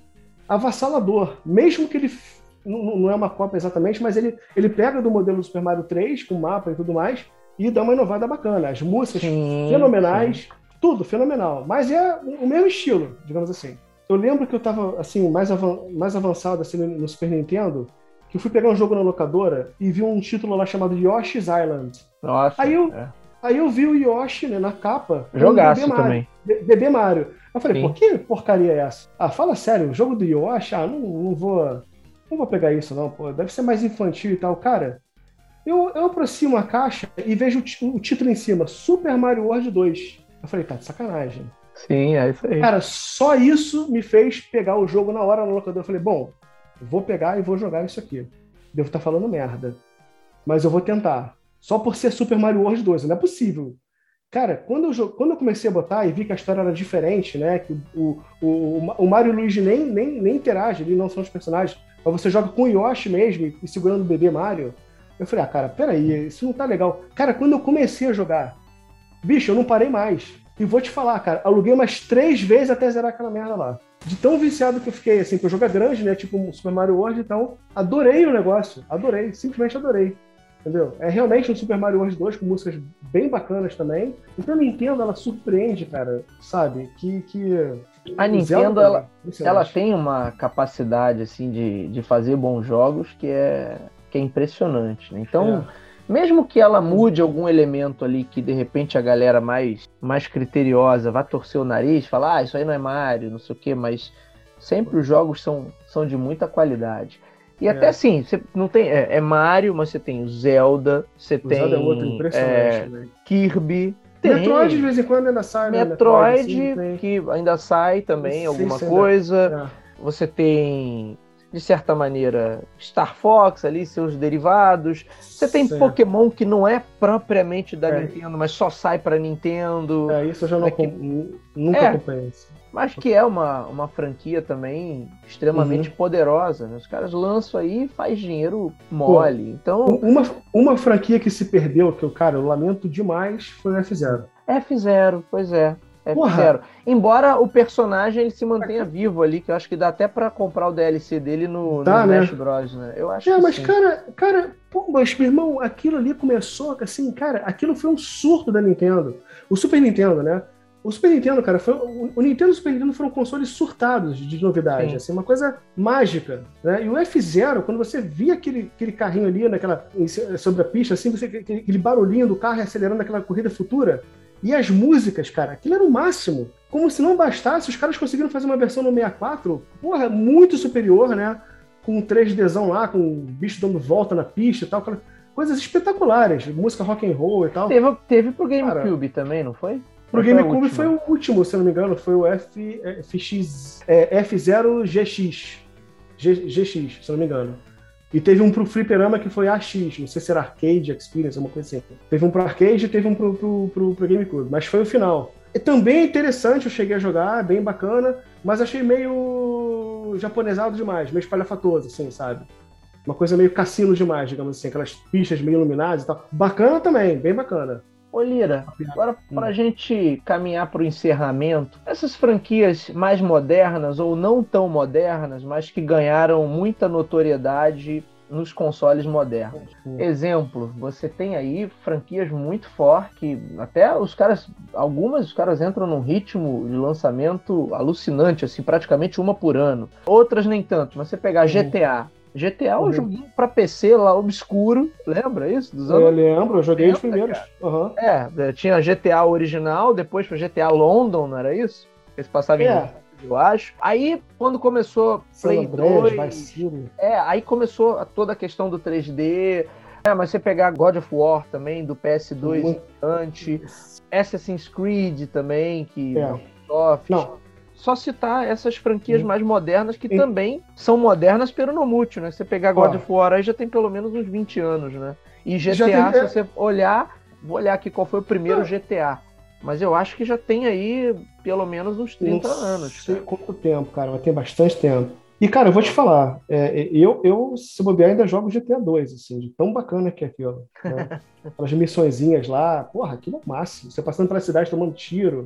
avassalador. Mesmo que ele. Não, não é uma cópia exatamente, mas ele, ele pega do modelo do Super Mario 3, com mapa e tudo mais, e dá uma inovada bacana. As músicas Sim, fenomenais, tudo fenomenal. Mas é o mesmo estilo, digamos assim. Eu lembro que eu tava, assim, mais, avan- mais avançado assim, no Super Nintendo, que eu fui pegar um jogo na locadora e vi um título lá chamado Yoshi's Island. Nossa. Aí eu- é. Aí eu vi o Yoshi, né, na capa. Jogaço também. Be- Bebê Mario. Eu falei, Sim. pô, que porcaria é essa? Ah, fala sério, o jogo do Yoshi, ah, não, não vou. Não vou pegar isso, não, pô. Deve ser mais infantil e tal. Cara, eu, eu aproximo a caixa e vejo o, o título em cima: Super Mario World 2. Eu falei, tá de sacanagem. Sim, é isso aí. Cara, só isso me fez pegar o jogo na hora no locador. Eu falei, bom, vou pegar e vou jogar isso aqui. Devo estar falando merda. Mas eu vou tentar. Só por ser Super Mario World 2, não é possível. Cara, quando eu, quando eu comecei a botar e vi que a história era diferente, né? Que o, o, o Mario e o Luigi nem, nem, nem interagem, eles não são os personagens, mas você joga com o Yoshi mesmo e segurando o bebê Mario. Eu falei, ah, cara, peraí, isso não tá legal. Cara, quando eu comecei a jogar, bicho, eu não parei mais. E vou te falar, cara, aluguei umas três vezes até zerar aquela merda lá. De tão viciado que eu fiquei, assim, porque o jogo é grande, né? Tipo um Super Mario World, então adorei o negócio. Adorei, simplesmente adorei. Entendeu? É realmente um Super Mario World 2 com músicas bem bacanas também. Então a Nintendo, ela surpreende, cara, sabe? Que. que A Nintendo, Zelda, ela-. Ela tem uma capacidade assim de, de fazer bons jogos que é, que é impressionante. né? Então, mesmo que ela mude algum elemento ali que de repente a galera mais, mais criteriosa vá torcer o nariz, falar, ah, isso aí não é Mario, não sei o quê, mas sempre os jogos são, são de muita qualidade. E É. até assim, você não tem. É, é Mario, mas você tem o Zelda, você O tem Zelda é outro impressionante. é, né? Kirby. Tem Metroid de vez em quando ainda sai, né? Metroid, tem- que ainda sai também, Sim, alguma sim, coisa. é. Você tem, de certa maneira, Star Fox ali, seus derivados. Você tem Certo. Pokémon que não é propriamente da É. Nintendo, mas só sai pra Nintendo. É, isso eu já não É que- nunca É. acompanhei isso. Mas que é uma, uma franquia também extremamente Uhum. poderosa. Né? Os caras lançam aí e faz dinheiro mole. Então, Uma, uma franquia que se perdeu, que eu, cara, eu lamento demais, foi o F0. F0, pois é. Porra. F0. Embora o personagem ele se mantenha vivo ali, que eu acho que dá até pra comprar o DLC dele no, Dá, no né? Smash Bros, né? Eu acho É, que mas, sim. cara, cara, pô, mas, meu irmão, aquilo ali começou, assim, cara, aquilo foi um surto da Nintendo. O Super Nintendo, né? O Super Nintendo, cara, foi, o, Nintendo e o Super Nintendo foram consoles surtados de, de novidade, Sim. assim, uma coisa mágica, né? E o F0, quando você via aquele, aquele carrinho ali naquela, sobre a pista, assim, você, aquele barulhinho do carro acelerando aquela corrida futura, E as músicas, cara, aquilo era o máximo. Como se não bastasse, os caras conseguiram fazer uma versão no 64, porra, muito superior, né? Com um 3Dzão lá, com o bicho dando volta na pista e tal. Coisas espetaculares, música rock and roll e tal. Teve, teve pro GameCube também, não foi? Pro GameCube foi o último, se não me engano, foi o F, FX, é, F0GX. G, GX, se não me engano. E teve um pro Fliperama que foi AX, não sei se era Arcade Experience, alguma coisa assim. Teve um pro Arcade e teve um pro, pro, pro, pro GameCube, mas foi o final. E também é interessante, eu cheguei a jogar, bem bacana, mas achei meio japonesado demais, meio espalhafatoso, assim, sabe? Uma coisa meio cassino demais, digamos assim, aquelas pistas meio iluminadas e tal. Bacana também, bem bacana. Ô Lira, agora para a hum. gente caminhar para o encerramento, essas franquias mais modernas ou não tão modernas, mas que ganharam muita notoriedade nos consoles modernos. Sim. Exemplo, você tem aí franquias muito fortes que até os caras, algumas os caras entram num ritmo de lançamento alucinante, assim, praticamente uma por ano. Outras nem tanto. Mas você pegar GTA, GTA é um uhum. joguinho pra PC lá obscuro, lembra isso? Dos anos... Eu lembro, eu joguei os primeiros. Uhum. É, tinha GTA original, depois foi GTA London, não era isso? Esse passava é. em eu acho. Aí, quando começou Play Andrés, 2... É, aí começou toda a questão do 3D... É, mas você pegar God of War também, do PS2 Muito. antes, Assassin's Creed também, que é. Microsoft. Não, só citar essas franquias mais modernas que também são modernas pelo no mútil, né? Você pegar God of War aí já tem pelo menos uns 20 anos, né? E GTA, tem... se é. você olhar, vou olhar aqui qual foi o primeiro GTA. Mas eu acho que já tem aí pelo menos uns 30 Não anos. Sei quanto tempo, cara, mas tem bastante tempo. E, cara, eu vou te falar, é, eu, eu, se bobear, ainda jogo GTA 2, assim, de tão bacana que é aquilo. Né? *laughs* Aquelas missõezinhas lá, porra, aquilo é o máximo. Você passando pela cidade tomando tiro,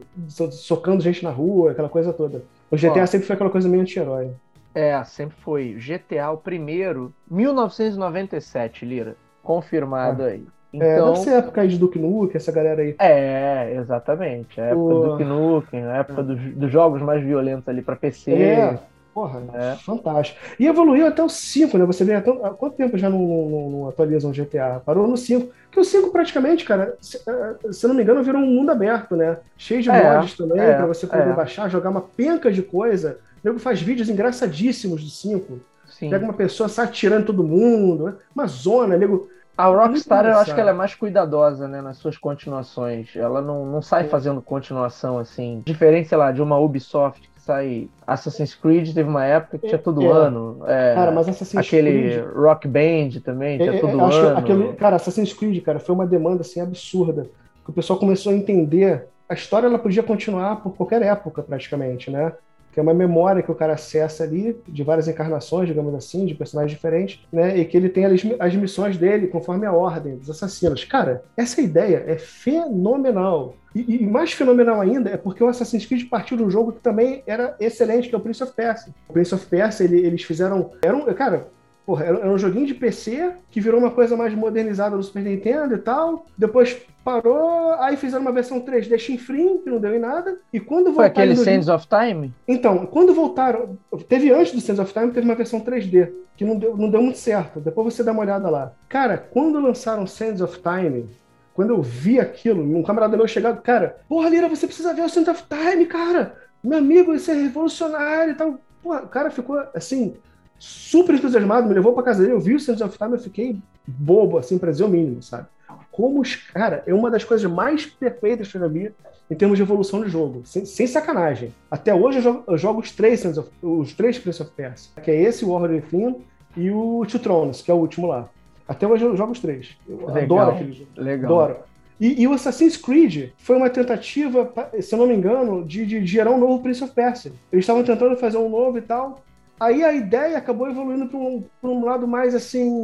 socando gente na rua, aquela coisa toda. O GTA Ó, sempre foi aquela coisa meio anti-herói. É, sempre foi. GTA, o primeiro, 1997, Lira. Confirmado ah. aí. Então... É, deve então ser época aí de Duke Nukem, essa galera aí. É, exatamente. A época o... do Duke Nukem, a época é. dos, dos, jogos mais violentos ali para PC. É. Porra, é. fantástico. E evoluiu até o 5, né? Você vê até, há quanto tempo já não, não, não atualiza um GTA? Parou no 5. Porque o 5 praticamente, cara, se, eh, se não me engano, virou um mundo aberto, né? Cheio de é, mods também, é, para você poder é. baixar, jogar uma penca de coisa. O nego faz vídeos engraçadíssimos do 5. Pega uma pessoa, sai tirando todo mundo, né? uma zona, nego. A Rockstar, eu acho que ela é mais cuidadosa, né, nas suas continuações. Ela não, não sai fazendo continuação assim. Diferente, sei lá, de uma Ubisoft sai Assassin's Creed, teve uma época que tinha todo é. ano. É, cara, mas Assassin's aquele Creed... Rock Band também, tinha é, todo ano. Aquele, cara, Assassin's Creed, cara, foi uma demanda assim absurda. Que o pessoal começou a entender. A história ela podia continuar por qualquer época, praticamente, né? Que é uma memória que o cara acessa ali, de várias encarnações, digamos assim, de personagens diferentes, né? E que ele tem as, as missões dele conforme a ordem dos assassinos. Cara, essa ideia é fenomenal. E, e, mais fenomenal ainda é porque o Assassin's Creed partiu de um jogo que também era excelente, que é o Prince of Persia. O Prince of Persia, ele, eles fizeram. Era um, cara, Porra, era um joguinho de PC que virou uma coisa mais modernizada no Super Nintendo e tal. Depois parou, aí fizeram uma versão 3D chinfrim, que não deu em nada. E quando Foi aquele Sands of Time? Então, quando voltaram. Teve antes do Sands of Time, teve uma versão 3D, que não deu, não deu muito certo. Depois você dá uma olhada lá. Cara, quando lançaram Sands of Time, quando eu vi aquilo, um camarada meu chegado, cara, porra, Lira, você precisa ver o Sands of Time, cara. Meu amigo, isso é revolucionário e tal. Porra, o cara ficou assim super entusiasmado, me levou para casa dele, eu vi o Sands of Time, eu fiquei bobo, assim, para dizer o mínimo, sabe? Como os. Cara, é uma das coisas mais perfeitas que eu já vi em termos de evolução de jogo, sem, sem sacanagem. Até hoje eu jogo, eu jogo os três of, os três Prince of Persia, que é esse, o Warrior Within e o Two Thrones, que é o último lá. Até hoje eu jogo os três. Eu legal, adoro aquele jogo. Legal. Adoro. E, e, o Assassin's Creed foi uma tentativa, se eu não me engano, de, de gerar um novo Prince of Persia. Eles estavam tentando fazer um novo e tal. Aí a ideia acabou evoluindo para um, um, lado mais assim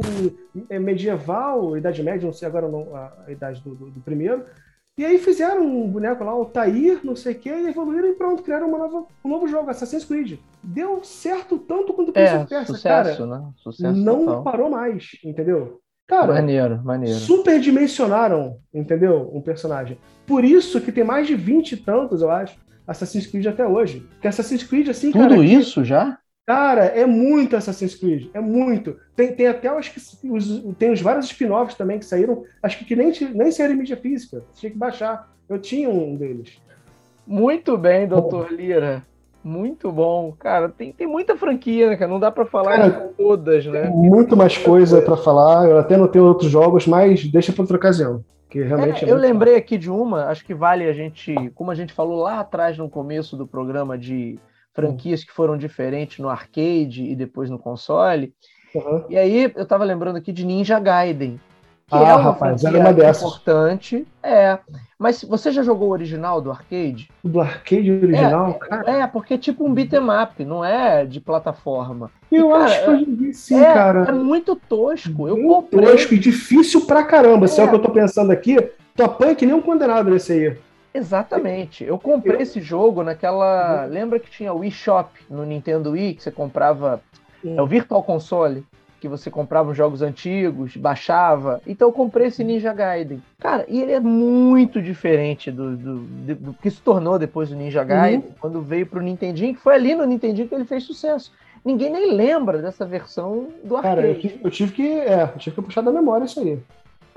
é, medieval, Idade Média, não sei agora não, a, a, idade do, do, do, primeiro. E aí fizeram um boneco lá, o Tair, não sei o quê, e evoluíram e pronto, criaram uma nova, um novo jogo, Assassin's Creed. Deu certo tanto quanto o Prince é, of Persia, sucesso, cara. Né? Sucesso não total. parou mais, entendeu? Cara, maneiro, maneiro. superdimensionaram, entendeu? Um personagem. Por isso que tem mais de 20 e tantos, eu acho, Assassin's Creed até hoje. Porque Assassin's Creed, assim, Tudo cara, isso que... já? Cara, é muito Assassin's Creed, é muito. Tem, tem até, acho que os, tem os vários spin-offs também que saíram, acho que, que nem, nem saíram em mídia física, tinha que baixar. Eu tinha um deles. Muito bem, doutor Lira. Muito bom. Cara, tem, tem muita franquia, né, cara? Não dá para falar cara, todas, né? Muito mais coisa para falar. Eu até não tenho outros jogos, mas deixa para outra ocasião. Que realmente é, é eu lembrei aqui de uma, acho que vale a gente, como a gente falou lá atrás no começo do programa de franquias que foram diferentes no arcade e depois no console. Uhum. E aí eu tava lembrando aqui de Ninja Gaiden. Que ah, é uma rapaz, era uma dessas. importante. É. Mas você já jogou o original do arcade? Do arcade original? É, cara? é porque é tipo um beat'em up, não é de plataforma. Eu e, cara, acho que eu joguei sim, é, cara. É muito tosco. Eu muito comprei. tosco e difícil pra caramba. É. Se é o que eu tô pensando aqui, tu apanha que nem um condenado nesse aí. Exatamente. Eu comprei esse jogo naquela. Uhum. Lembra que tinha o Wii Shop no Nintendo Wii, que você comprava. É o Virtual Console, que você comprava os jogos antigos, baixava. Então eu comprei esse Ninja Gaiden. Cara, e ele é muito diferente do, do, do, do que se tornou depois do Ninja Gaiden, uhum. quando veio pro Nintendinho, que foi ali no Nintendinho que ele fez sucesso. Ninguém nem lembra dessa versão do arcade. Cara, eu tive, eu tive que, é, eu tive que puxar da memória isso aí.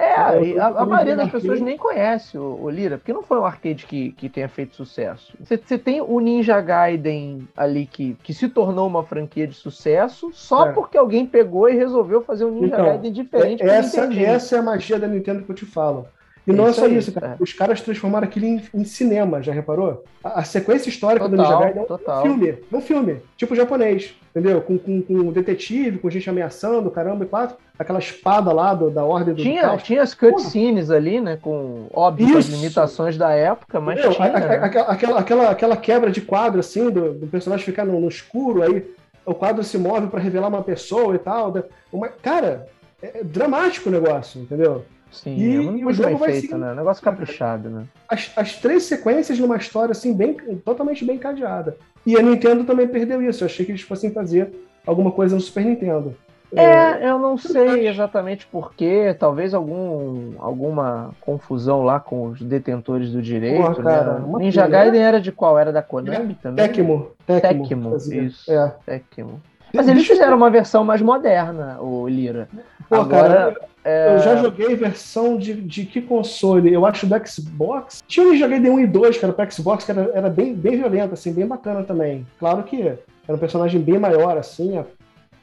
É, a, a maioria das pessoas nem conhece o, o, Lira, porque não foi um arcade que, que tenha feito sucesso. Você tem o Ninja Gaiden ali que, que se tornou uma franquia de sucesso só é. porque alguém pegou e resolveu fazer um Ninja então, Gaiden diferente. Essa, essa é a magia da Nintendo que eu te falo. E não é só isso, cara. É. Os caras transformaram aquilo em, em, cinema, já reparou? A, a sequência histórica total, do Ninja Gaiden é um filme. É um filme, tipo japonês, entendeu? Com, com, com um detetive, com gente ameaçando, caramba, e quatro. Aquela espada lá do, da ordem do Tinha, tinha as cutscenes ali, né? Com, óbvio, as limitações da época, mas entendeu? tinha, a, né? aquela, aquela, aquela quebra de quadro, assim, do, do personagem ficar no, no escuro, aí o quadro se move para revelar uma pessoa e tal. Uma, cara, é, é dramático o negócio, entendeu? Sim, e, é muito, o jogo bem feito, né? Negócio caprichado, né? As, as três sequências numa história, assim, bem, totalmente bem cadeada. E a Nintendo também perdeu isso. Eu achei que eles fossem fazer alguma coisa no Super Nintendo. É, é eu não sei exatamente porquê, talvez algum, alguma confusão lá com os detentores do direito. Pô, cara, né? Ninja pena, Gaiden era de qual? Era da Konami é, também? Tecmo. Tecmo, Tecmo isso. É. Tecmo. Mas eles fizeram uma versão mais moderna, o Lira. Pô, Agora, cara, é... eu já joguei versão de, de que console? Eu acho do Xbox. Tinha um joguei de 1 e 2, cara, pro Xbox, que era, era bem, bem violento, assim, bem bacana também. Claro que era um personagem bem maior, assim, a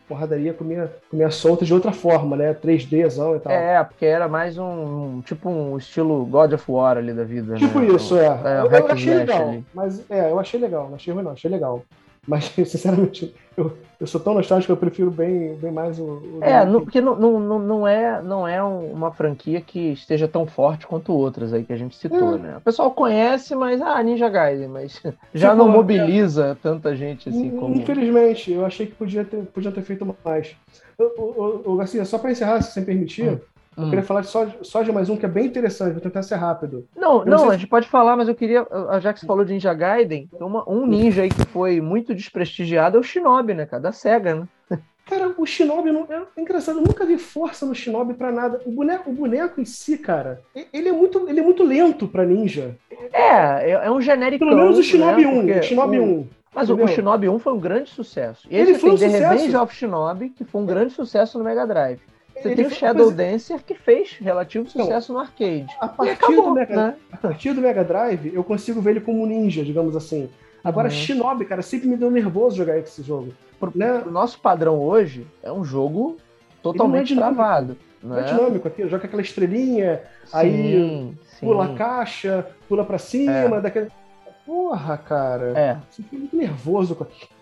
porradaria comia, comia solta de outra forma, né? 3Dzão e tal. É, porque era mais um, tipo um estilo God of War ali da vida. Tipo né? isso, é. é eu, eu achei legal, ali. mas é, eu achei legal, não achei ruim não, achei legal. Mas, *laughs* sinceramente, eu, eu sou tão nostálgico que eu prefiro bem, bem mais o. o é, porque não, não, não, é, não é uma franquia que esteja tão forte quanto outras aí que a gente citou, é. né? O pessoal conhece, mas. Ah, Ninja Gaiden, mas *laughs* já tipo, não mobiliza é, tanta gente assim como. Infelizmente, eu achei que podia ter, podia ter feito mais. O, Garcia, só para encerrar, se você permitir. Hum. Eu hum. queria falar só, só de mais um que é bem interessante, vou tentar ser rápido. Não, não, não a gente pode falar, mas eu queria, já que você falou de Ninja Gaiden, uma, um ninja aí que foi muito desprestigiado é o Shinobi, né, cara, da SEGA, né? *laughs* Cara, o Shinobi não, é engraçado, eu nunca vi força no Shinobi para nada. O boneco, o boneco em si, cara, ele é muito, ele é muito lento para ninja. É, é, é um genérico. Pelo menos o Shinobi né? 1, o Shinobi 1. Mas Entendeu? o Shinobi 1 foi um grande sucesso. E ele foi um The sucesso. Revenge of Shinobi, que foi um grande sucesso no Mega Drive. Você tem o Shadow Dancer que fez relativo então, sucesso no arcade. A partir, acabou, do Mega, né? a partir do Mega Drive, eu consigo ver ele como ninja, digamos assim. Agora, uhum. Shinobi, cara, sempre me deu nervoso jogar esse jogo. Pro, né? O nosso padrão hoje é um jogo totalmente é travado. Não é, é dinâmico aqui, joga aquela estrelinha, sim, aí pula sim. a caixa, pula pra cima, é. daquele. Porra, cara. É. Você fica muito nervoso com aquilo.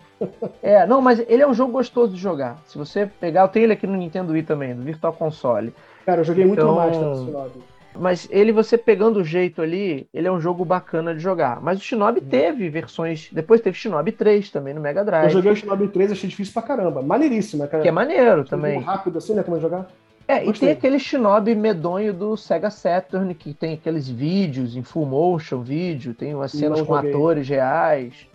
É, não, mas ele é um jogo gostoso de jogar. Se você pegar, eu tenho ele aqui no Nintendo Wii também, no Virtual Console. Cara, eu joguei então, muito mais no Shinobi. Mas ele, você pegando o jeito ali, ele é um jogo bacana de jogar. Mas o Shinobi hum. teve versões. Depois teve Shinobi 3 também no Mega Drive. Eu joguei o Shinobi 3 achei difícil pra caramba. Maneiríssimo, cara. Que é maneiro também. rápido assim, né? Como jogar. É, Gostei. e tem aquele Shinobi medonho do Sega Saturn, que tem aqueles vídeos em full motion vídeo, tem umas cenas com atores reais.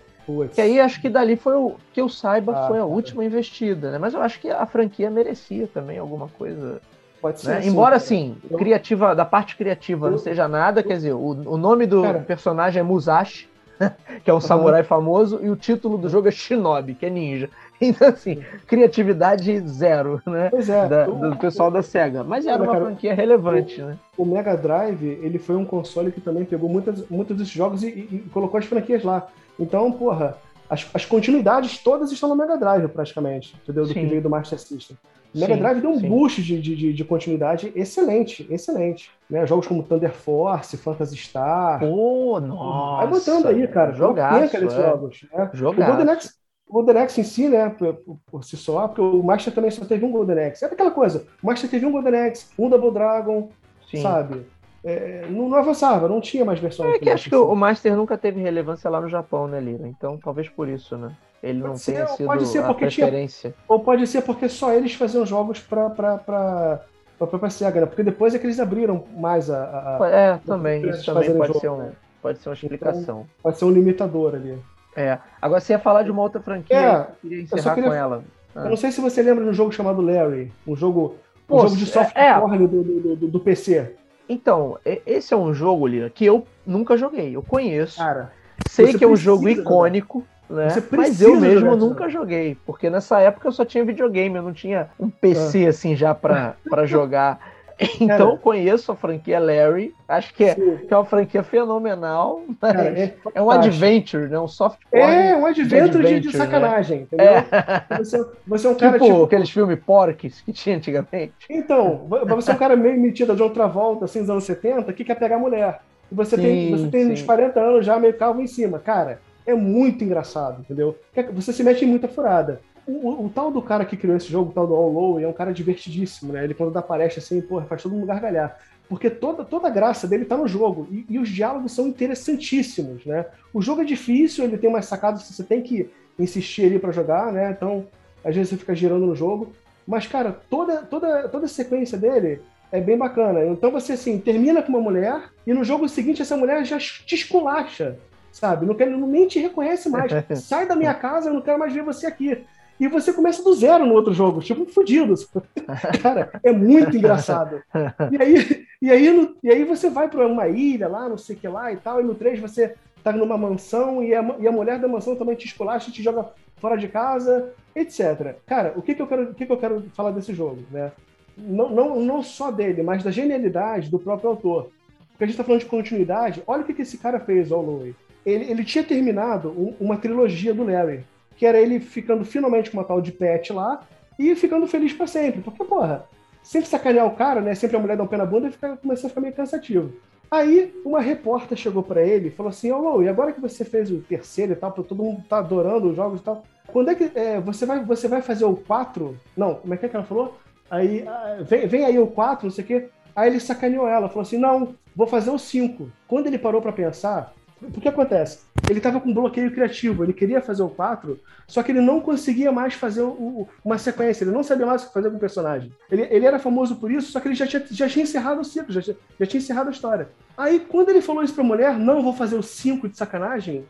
Que aí acho que dali foi o que eu saiba ah, foi a última investida, né? Mas eu acho que a franquia merecia também alguma coisa. Pode ser. Né? Assim, Embora assim, eu... criativa, da parte criativa eu... não seja nada, quer dizer, o, o nome do Cara. personagem é Musashi, *laughs* que é um samurai famoso, e o título do jogo é Shinobi, que é ninja. Então, assim, criatividade zero, né? Pois é. Da, do pessoal da SEGA. Mas era uma franquia relevante, o, né? O Mega Drive, ele foi um console que também pegou muitas, muitos desses jogos e, e, e colocou as franquias lá. Então, porra, as, as, continuidades todas estão no Mega Drive, praticamente, entendeu? Do sim. que veio do Master System. O Mega sim, Drive deu um sim. boost de, de, de, continuidade excelente, excelente. Né? Jogos como Thunder Force, Phantasy Star. Pô, nossa! Vai botando aí, cara. Jogaço, é. jogos. Né? O Golden Axe, Golden Axe em si, né, por, por, si só, porque o Master também só teve um Golden Axe. É aquela coisa, o Master teve um Golden Axe, um Double Dragon, Sim. sabe? É, não, não, avançava, não tinha mais versões. É que acho que o Master nunca teve relevância lá no Japão, né, Lira? Então, talvez por isso, né? Ele pode não ser, tenha sido pode ser porque preferência. Tinha, ou pode ser porque só eles faziam jogos para para própria SEGA, né? Porque depois é que eles abriram mais a. a é, também. Isso também pode, jogo, ser um, né? pode ser uma explicação. Então, pode ser um limitador ali. É. Agora você ia falar de uma outra franquia, é, eu queria encerrar queria, com ela. Ah. Eu não sei se você lembra de um jogo chamado Larry, um jogo, um jogo de software é, do, do, do, do, PC. Então, esse é um jogo, Lira, que eu nunca joguei. Eu conheço. Cara, sei que é um jogo icônico. Né? Mas eu mesmo nunca joguei, porque nessa época eu só tinha videogame, eu não tinha um PC ah. assim já para jogar. Então Cara, conheço a franquia Larry, acho que é, que é uma franquia fenomenal, Cara, é, é, um adventure, né? Um soft É, um adventure, adventure de, de, né? sacanagem, né? entendeu? É. Você, você, é um cara tipo, tipo aqueles filmes porques que tinha antigamente. Então, você é um cara meio metido de outra volta, assim, dos anos 70, que quer pegar mulher. E você sim, tem, você tem uns 40 anos já meio calvo em cima. Cara, é muito engraçado, entendeu? Você se mete em muita furada. O, o, tal do cara que criou esse jogo, o tal do All Low, é um cara divertidíssimo, né? Ele quando dá palestra assim, porra, faz todo mundo gargalhar. Porque toda, toda a graça dele tá no jogo. E, e, os diálogos são interessantíssimos, né? O jogo é difícil, ele tem umas sacadas que você tem que insistir ali para jogar, né? Então, às vezes você fica girando no jogo. Mas, cara, toda, toda, toda a sequência dele é bem bacana. Então você, assim, termina com uma mulher e no jogo seguinte essa mulher já te esculacha, sabe? Não, quer, nem te reconhece mais. *laughs* Sai da minha casa, eu não quero mais ver você aqui e você começa do zero no outro jogo, tipo, fudido. *laughs* Cara, é muito engraçado. E aí, e aí, no, e aí você vai para uma ilha lá, não sei o que lá e tal, e no 3 você tá numa mansão e a, e a mulher da mansão também te esculacha, te joga fora de casa, etc. Cara, o que, que, eu, quero, o que, que eu quero falar desse jogo, né? Não, não, não só dele, mas da genialidade do próprio autor. Porque a gente está falando de continuidade, olha o que, que esse cara fez, ao Louie. Ele, ele tinha terminado um, uma trilogia do Larry, que era ele ficando finalmente com uma tal de pet lá e ficando feliz para sempre. Porque, porra, sempre sacanear o cara, né? Sempre a mulher dar um pé na bunda e fica, começou a ficar meio cansativo. Aí, uma repórter chegou para ele e falou assim: Ô, oh, e agora que você fez o terceiro e tal, todo mundo tá adorando os jogos e tal, quando é que é, você, vai, você vai fazer o 4? Não, como é que, é que ela falou? Aí, ah, vem, vem aí o 4, não sei o quê. Aí ele sacaneou ela, falou assim: não, vou fazer o 5. Quando ele parou para pensar, o que acontece? Ele estava com bloqueio criativo, ele queria fazer o 4, só que ele não conseguia mais fazer o, uma sequência, ele não sabia mais o que fazer com o personagem. Ele, ele era famoso por isso, só que ele já tinha, já tinha encerrado o ciclo, já, já tinha encerrado a história. Aí, quando ele falou isso pra mulher, não, vou fazer o 5 de sacanagem,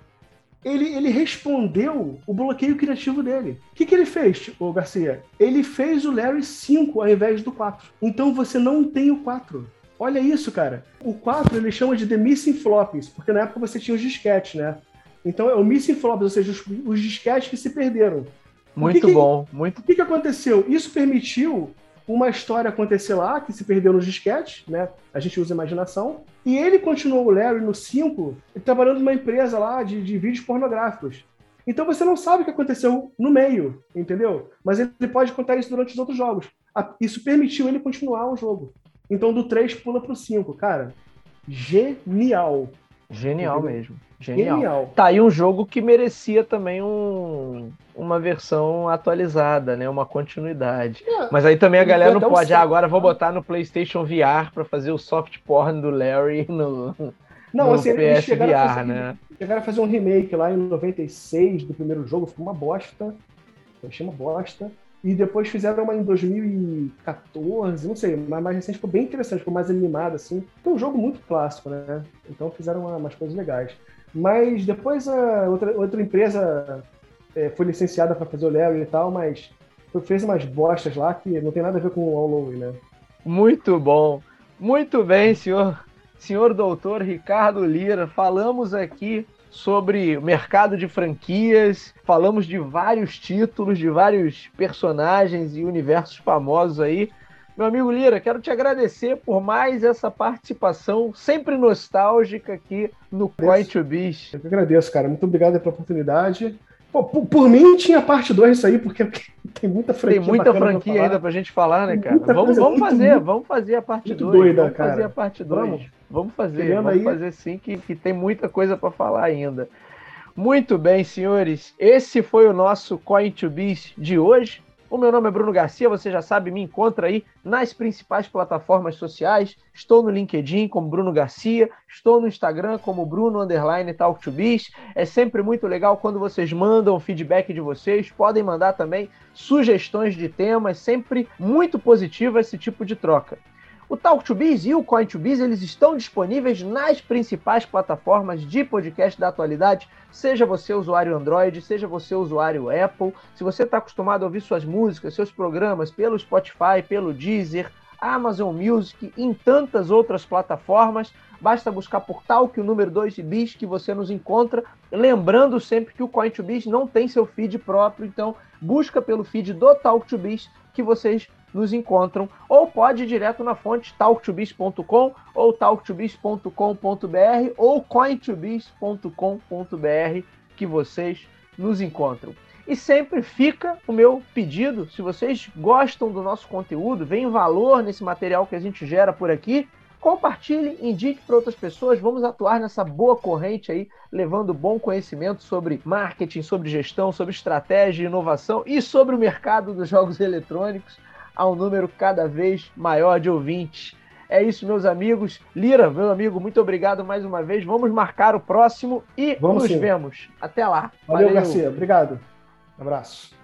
ele, ele respondeu o bloqueio criativo dele. O que, que ele fez, o Garcia? Ele fez o Larry 5 ao invés do 4. Então você não tem o 4. Olha isso, cara. O 4 ele chama de The Missing Flops, porque na época você tinha os disquetes, né? Então é o Missing Flops, ou seja, os, os disquetes que se perderam. Muito que bom, muito. O que, que aconteceu? Isso permitiu uma história acontecer lá, que se perdeu nos disquetes, né? A gente usa imaginação. E ele continuou, o Larry, no 5, trabalhando numa empresa lá de, de vídeos pornográficos. Então você não sabe o que aconteceu no meio, entendeu? Mas ele pode contar isso durante os outros jogos. Isso permitiu ele continuar o jogo. Então do 3 pula pro 5. Cara, genial. Genial Entendeu? mesmo. Genial. Genial. Tá aí um jogo que merecia também um, uma versão atualizada, né? Uma continuidade. É, Mas aí também a galera não pode. Ah, agora vou botar no PlayStation VR para fazer o soft porn do Larry *laughs* no, não, no assim, PS VR, fazer, né? Chegaram a fazer um remake lá em 96 do primeiro jogo, ficou uma bosta. Eu achei uma bosta. E depois fizeram uma em 2014, não sei, mas mais recente, ficou bem interessante, ficou mais animada, assim. Foi um jogo muito clássico, né? Então fizeram uma, umas coisas legais. Mas depois a outra, outra empresa é, foi licenciada para fazer o Larry e tal, mas fez umas bostas lá que não tem nada a ver com o All né? Muito bom. Muito bem, senhor, senhor doutor Ricardo Lira. Falamos aqui sobre o mercado de franquias, falamos de vários títulos, de vários personagens e universos famosos aí. Meu amigo Lira, quero te agradecer por mais essa participação sempre nostálgica aqui no Coin to Biz. Eu que agradeço, cara. Muito obrigado pela oportunidade. Pô, por, por, mim tinha parte 2 isso aí, porque tem muita franquia. Tem muita franquia pra ainda pra gente falar, né, cara? Vamos, vamos fazer, muito, vamos fazer a parte 2. Doida, vamos cara. fazer a parte 2. Vamos, fazer, vamos aí. fazer sim, que, que tem muita coisa para falar ainda. Muito bem, senhores. Esse foi o nosso Coin to Biz de hoje. O meu nome é Bruno Garcia, você já sabe, me encontra aí nas principais plataformas sociais. Estou no LinkedIn como Bruno Garcia, estou no Instagram como Bruno Underline Talk to Biz. É sempre muito legal quando vocês mandam feedback de vocês. Podem mandar também sugestões de temas, sempre muito positivo esse tipo de troca. O Talk to Biz e o Coin to Biz, eles estão disponíveis nas principais plataformas de podcast da atualidade, seja você usuário Android, seja você usuário Apple. Se você está acostumado a ouvir suas músicas, seus programas pelo Spotify, pelo Deezer, Amazon Music e em tantas outras plataformas, basta buscar por Talk, o número 2 de Biz, que você nos encontra. Lembrando sempre que o Coin to Biz não tem seu feed próprio, então busca pelo feed do Talk to Biz que vocês nos encontram, ou pode ir direto na fonte talktobiz.com ou talktobiz.com.br ou cointobiz.com.br que vocês nos encontram. E sempre fica o meu pedido, se vocês gostam do nosso conteúdo, vem valor nesse material que a gente gera por aqui, compartilhe, indique para outras pessoas, vamos atuar nessa boa corrente aí, levando bom conhecimento sobre marketing, sobre gestão, sobre estratégia, inovação e sobre o mercado dos jogos *laughs* eletrônicos a um número cada vez maior de ouvintes. É isso, meus amigos. Lira, meu amigo, muito obrigado mais uma vez. Vamos marcar o próximo e Vamos nos sim. vemos. Até lá. Valeu, Valeu, Garcia. Obrigado. Um abraço.